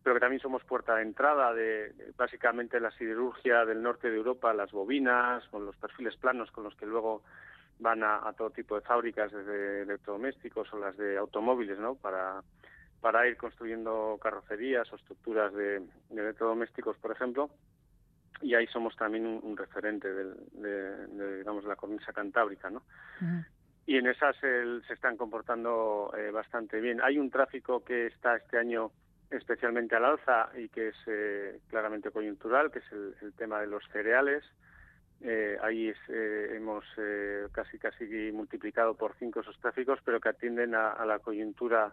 pero que también somos puerta de entrada de, básicamente la siderurgia del norte de Europa, las bobinas, con los perfiles planos con los que luego van a, todo tipo de fábricas, desde electrodomésticos o las de automóviles, ¿no? Para, para ir construyendo carrocerías o estructuras de, electrodomésticos, por ejemplo. Y ahí somos también un, referente de, digamos, la cornisa cantábrica, ¿no? Y en esas se están comportando eh, bastante bien. Hay un tráfico que está este año especialmente al alza y que es eh, claramente coyuntural, que es el, el tema de los cereales. Eh, ahí es, eh, hemos eh, casi casi multiplicado por cinco esos tráficos, pero que atienden a, a la coyuntura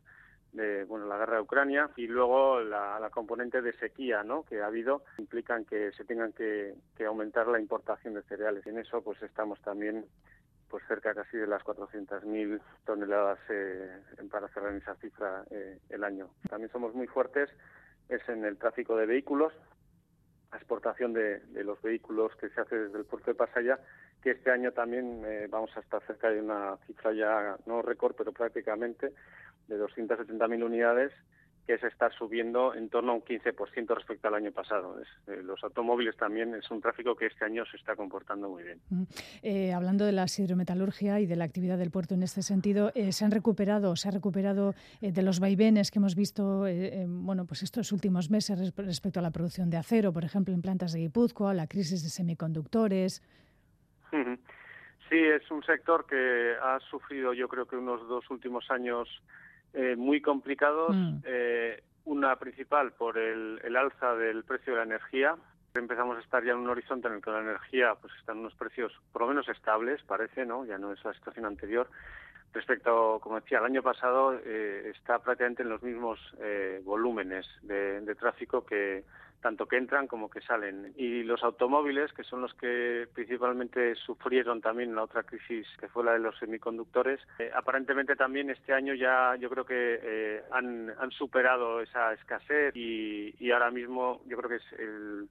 de bueno la guerra de Ucrania y luego la, la, componente de sequía ¿no? que ha habido implican que se tengan que, que aumentar la importación de cereales. En eso pues estamos también pues cerca casi de las 400.000 toneladas eh, para cerrar esa cifra eh, el año. También somos muy fuertes es en el tráfico de vehículos, la exportación de, los vehículos que se hace desde el puerto de Pasaya, que este año también eh, vamos a estar cerca de una cifra ya, no récord, pero prácticamente de 270.000 unidades que es estar subiendo en torno a un 15% respecto al año pasado. Es, eh, los automóviles también es un tráfico que este año se está comportando muy bien.
Eh, hablando de la hidrometalurgia y de la actividad del puerto en este sentido, eh, ¿se han recuperado, se ha recuperado eh, de los vaivenes que hemos visto eh, bueno, pues estos últimos meses respecto a la producción de acero, por ejemplo, en plantas de Guipúzcoa, la crisis de semiconductores?
Sí, es un sector que ha sufrido yo creo que unos dos últimos años eh, muy complicados. Mm. Eh, una principal por el, el, alza del precio de la energía. Empezamos a estar ya en un horizonte en el que la energía pues está en unos precios por lo menos estables, parece, ¿no? Ya no es la situación anterior. Respecto, como decía, al año pasado eh, está prácticamente en los mismos eh, volúmenes de, de tráfico que, tanto que entran como que salen. Y los automóviles, que son los que principalmente sufrieron también la otra crisis que fue la de los semiconductores, eh, aparentemente también este año ya yo creo que eh, han, superado esa escasez y, y, ahora mismo yo creo que es el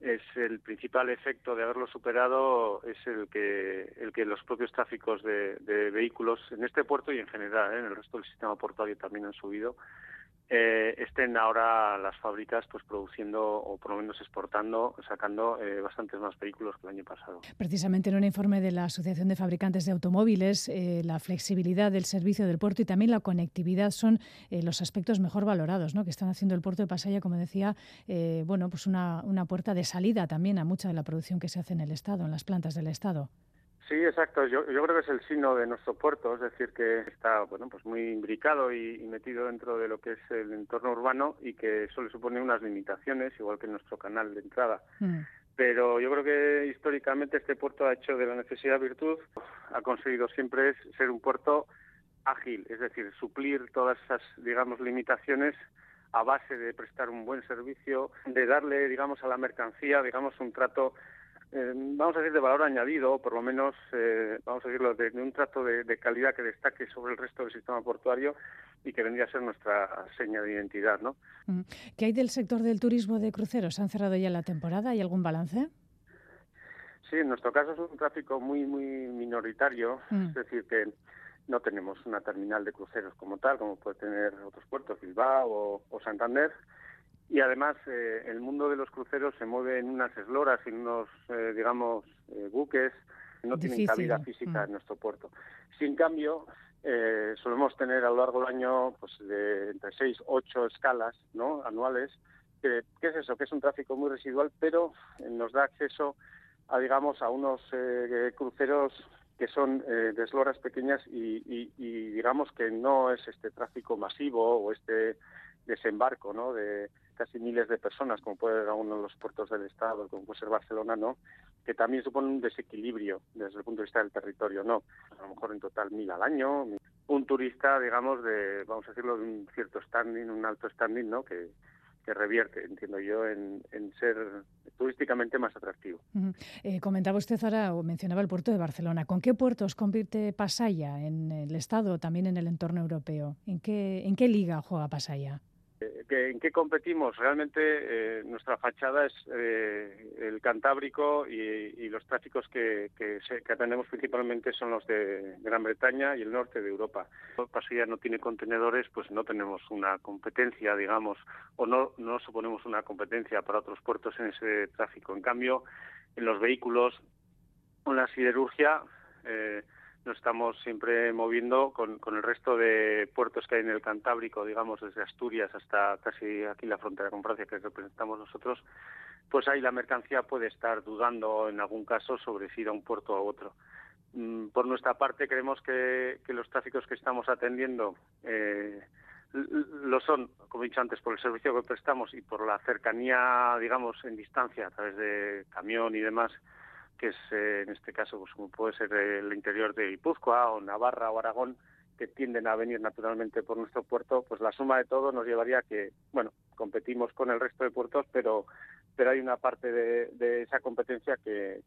es el principal efecto de haberlo superado es el que el que los propios tráficos de, de vehículos en este puerto y en general ¿eh? en el resto del sistema portuario también han subido eh, estén ahora las fábricas pues produciendo o por lo menos exportando, sacando eh, bastantes más vehículos que el año pasado.
Precisamente en un informe de la Asociación de Fabricantes de Automóviles, eh, la flexibilidad del servicio del puerto y también la conectividad son eh, los aspectos mejor valorados, ¿no? que están haciendo el puerto de Pasaya, como decía, bueno, pues una, una puerta de salida también a mucha de la producción que se hace en el Estado, en las plantas del Estado.
Sí, exacto. Yo, yo creo que es el signo de nuestro puerto, es decir, que está bueno, pues muy imbricado y, y, metido dentro de lo que es el entorno urbano y que eso le supone unas limitaciones, igual que nuestro canal de entrada. Mm. Pero yo creo que históricamente este puerto ha hecho de la necesidad virtud, ha conseguido siempre ser un puerto ágil, es decir, suplir todas esas, digamos, limitaciones a base de prestar un buen servicio, de darle, digamos, a la mercancía, digamos, un trato eh, vamos a decir, de valor añadido, por lo menos, eh, vamos a decirlo, de, de un trato de, de, calidad que destaque sobre el resto del sistema portuario y que vendría a ser nuestra seña de identidad, ¿no?
¿Qué hay del sector del turismo de cruceros? ¿Han cerrado ya la temporada? ¿Hay algún balance?
Sí, en nuestro caso es un tráfico muy, muy minoritario, mm. es decir, que no tenemos una terminal de cruceros como tal, como puede tener otros puertos, Bilbao o, o Santander, y además eh, el mundo de los cruceros se mueve en unas esloras, en unos, eh, digamos, eh, buques, no Difícil. tienen cabida física mm. en nuestro puerto. Sin cambio, eh, solemos tener a lo largo del año pues de entre seis, ocho escalas ¿no? anuales. Que, ¿Qué es eso? Que es un tráfico muy residual, pero nos da acceso a, digamos, a unos cruceros que son de esloras pequeñas y, y, y digamos que no es este tráfico masivo o este desembarco ¿no? de casi miles de personas, como puede ser uno de los puertos del Estado, como puede ser Barcelona, ¿no? que también supone un desequilibrio desde el punto de vista del territorio, ¿no? A lo mejor en total mil al año, un turista, digamos, de, vamos a decirlo, de un cierto standing, un alto standing, ¿no? Que, que revierte, entiendo yo, en, en ser turísticamente más atractivo.
Eh, comentaba usted ahora, o mencionaba el puerto de Barcelona. ¿Con qué puertos compite Pasaya en el Estado, también en el entorno europeo? ¿En qué, en qué liga juega Pasaya?
Que, ¿En qué competimos? Realmente eh, nuestra fachada es eh, el Cantábrico y, los tráficos que, que, que, atendemos principalmente son los de Gran Bretaña y el norte de Europa. Pasilla no tiene contenedores, pues no tenemos una competencia, digamos, o no, no suponemos una competencia para otros puertos en ese tráfico. En cambio, en los vehículos, con la siderurgia, eh, nos estamos siempre moviendo con, con, el resto de puertos que hay en el Cantábrico, digamos, desde Asturias hasta casi aquí la frontera con Francia que representamos nosotros, pues ahí la mercancía puede estar dudando en algún caso sobre si ir a un puerto u otro. Mm, por nuestra parte creemos que, que los tráficos que estamos atendiendo eh, lo son, como he dicho antes, por el servicio que prestamos y por la cercanía, digamos, en distancia a través de camión y demás, que es eh, en este caso, pues como puede ser el interior de Guipúzcoa o Navarra o Aragón, que tienden a venir naturalmente por nuestro puerto, pues la suma de todo nos llevaría a que, bueno, competimos con el resto de puertos, pero pero hay una parte de, esa competencia que,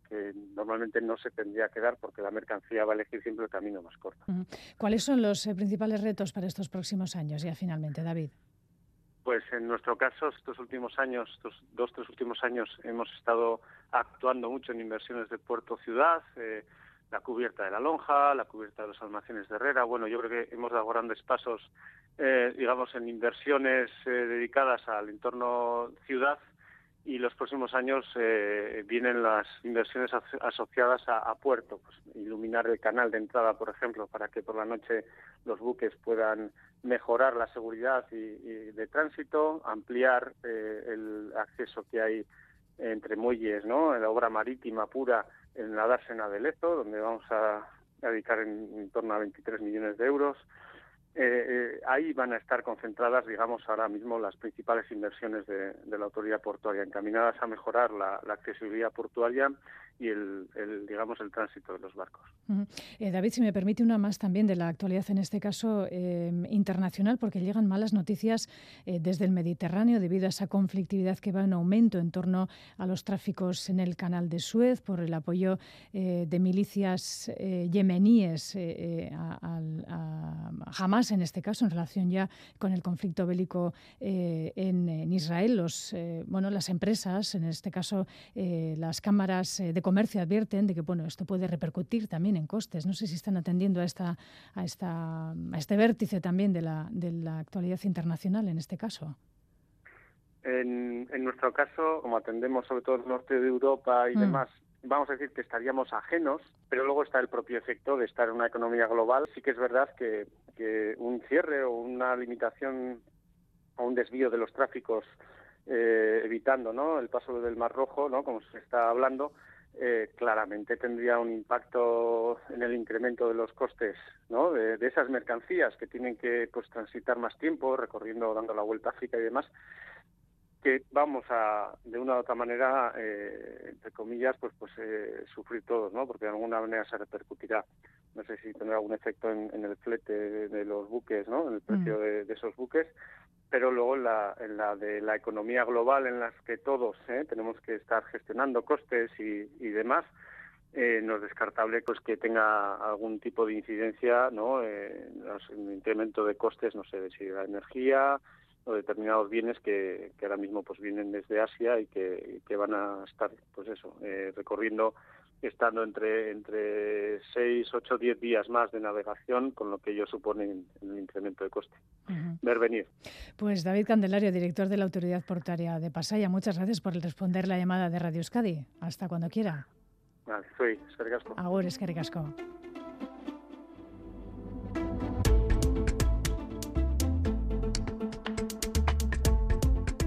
normalmente no se tendría que dar porque la mercancía va a elegir siempre el camino más corto.
¿Cuáles son los eh, principales retos para estos próximos años ya finalmente, David?
Pues en nuestro caso, estos últimos años, estos dos, tres últimos años, hemos estado actuando mucho en inversiones de puerto-ciudad, eh, la cubierta de la lonja, la cubierta de los almacenes de Herrera. Bueno, yo creo que hemos dado grandes pasos, eh, digamos, en inversiones eh, dedicadas al entorno ciudad y los próximos años eh, vienen las inversiones asociadas a, puerto, pues, iluminar el canal de entrada, por ejemplo, para que por la noche los buques puedan mejorar la seguridad y, de tránsito, ampliar el acceso que hay entre muelles, ¿no? La obra marítima pura en la dársena de Lezo, donde vamos a dedicar en, torno a 23 millones de euros. Eh, eh, ahí van a estar concentradas, digamos, ahora mismo las principales inversiones de, la autoridad portuaria, encaminadas a mejorar la accesibilidad portuaria y el, digamos el tránsito de los barcos.
Eh, David, si me permite una más también de la actualidad, en este caso eh, internacional, porque llegan malas noticias desde el Mediterráneo debido a esa conflictividad que va en aumento en torno a los tráficos en el canal de Suez por el apoyo de milicias yemeníes a, Hamas, en este caso, en relación ya con el conflicto bélico en, en, Israel. Los, bueno, las empresas, en este caso las cámaras de comercio advierten de que bueno, esto puede repercutir también en costes. No sé si están atendiendo a, esta, a, esta, a este vértice también de la, de la actualidad internacional en este caso.
En, en nuestro caso, como atendemos sobre todo el norte de Europa y mm. demás, vamos a decir que estaríamos ajenos, pero luego está el propio efecto de estar en una economía global. Sí que es verdad que, que un cierre o una limitación o un desvío de los tráficos eh, evitando ¿no? el paso del Mar Rojo, ¿no? como se está hablando, eh, claramente tendría un impacto en el incremento de los costes ¿no? de, esas mercancías que tienen que pues transitar más tiempo recorriendo dando la vuelta a África y demás que vamos a de una u otra manera eh, entre comillas pues pues eh, sufrir todos no porque de alguna manera se repercutirá no sé si tendrá algún efecto en, el flete de, los buques no en el precio mm. de esos buques pero luego en la, en la de la economía global en las que todos ¿eh? tenemos que estar gestionando costes y, y demás, eh, no es descartable pues que tenga algún tipo de incidencia no eh, en el incremento de costes no sé si la energía o determinados bienes que, que ahora mismo pues vienen desde Asia y que, que van a estar pues eso eh, recorriendo estando entre entre 6, 8, 10 días más de navegación, con lo que ello supone en, el incremento de coste. Ver venir.
Pues David Candelario, director de la Autoridad Portuaria de Pasaya, muchas gracias por responder la llamada de Radio Euskadi. Hasta cuando quiera.
Vale, soy Escaricasco.
Agur, Escaricasco.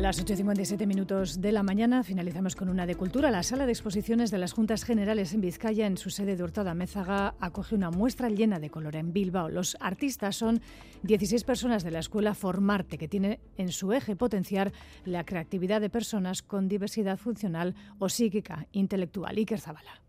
Las 8.57 minutos de la mañana finalizamos con una de cultura. La sala de exposiciones de las Juntas Generales en Vizcaya, en su sede de Hurtado Mézaga, acoge una muestra llena de color en Bilbao. Los artistas son 16 personas de la escuela Formarte, que tiene en su eje potenciar la creatividad de personas con diversidad funcional o psíquica, intelectual. Iker Zabala.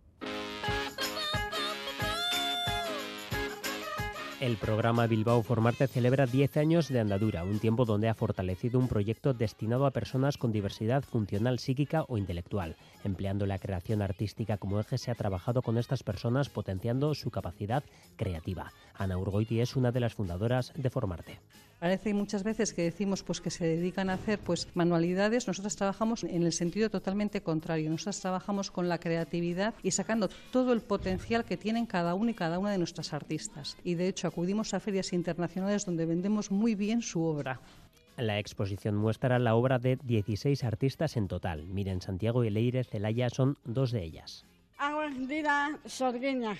El programa Bilbao Formarte celebra 10 años de andadura, un tiempo donde ha fortalecido un proyecto destinado a personas con diversidad funcional psíquica o intelectual. Empleando la creación artística como eje, se ha trabajado con estas personas potenciando su capacidad creativa. Ana Urgoiti es una de las fundadoras de Formarte.
Parece muchas veces que decimos pues que se dedican a hacer pues manualidades, nosotros trabajamos en el sentido totalmente contrario. Nosotros trabajamos con la creatividad y sacando todo el potencial que tienen cada uno y cada una de nuestras artistas. Y de hecho acudimos a ferias internacionales donde vendemos muy bien su obra.
La exposición muestra la obra de 16 artistas en total. Miren, Santiago y Leire Celaya son dos de ellas.
Hauek dira sorginak.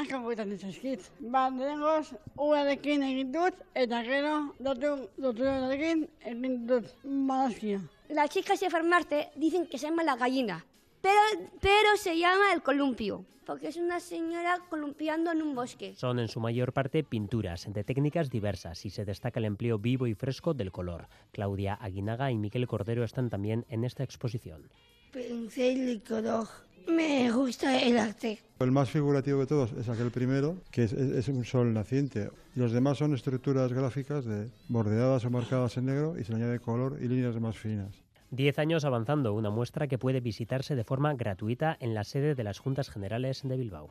Asko guetan dizazkit. Ba, dengoz, uarekin egin dut, eta gero, datu, doturarekin egin dut malazkia.
Las chicas de Farmarte dicen que se llama la gallina.
pero, pero se llama el columpio, porque es una señora columpiando en un bosque.
Son en su mayor parte pinturas de técnicas diversas y se destaca el empleo vivo y fresco del color. Claudia Aguinaga y Miquel Cordero están también en esta exposición.
Pincel y color. Me gusta el arte.
El más figurativo de todos es aquel primero, que es, es- es un sol naciente. Los demás son estructuras gráficas de bordeadas o marcadas en negro y se le añade color y líneas más finas.
Diez años avanzando, una muestra que puede visitarse de forma gratuita en la sede de las Juntas Generales de Bilbao.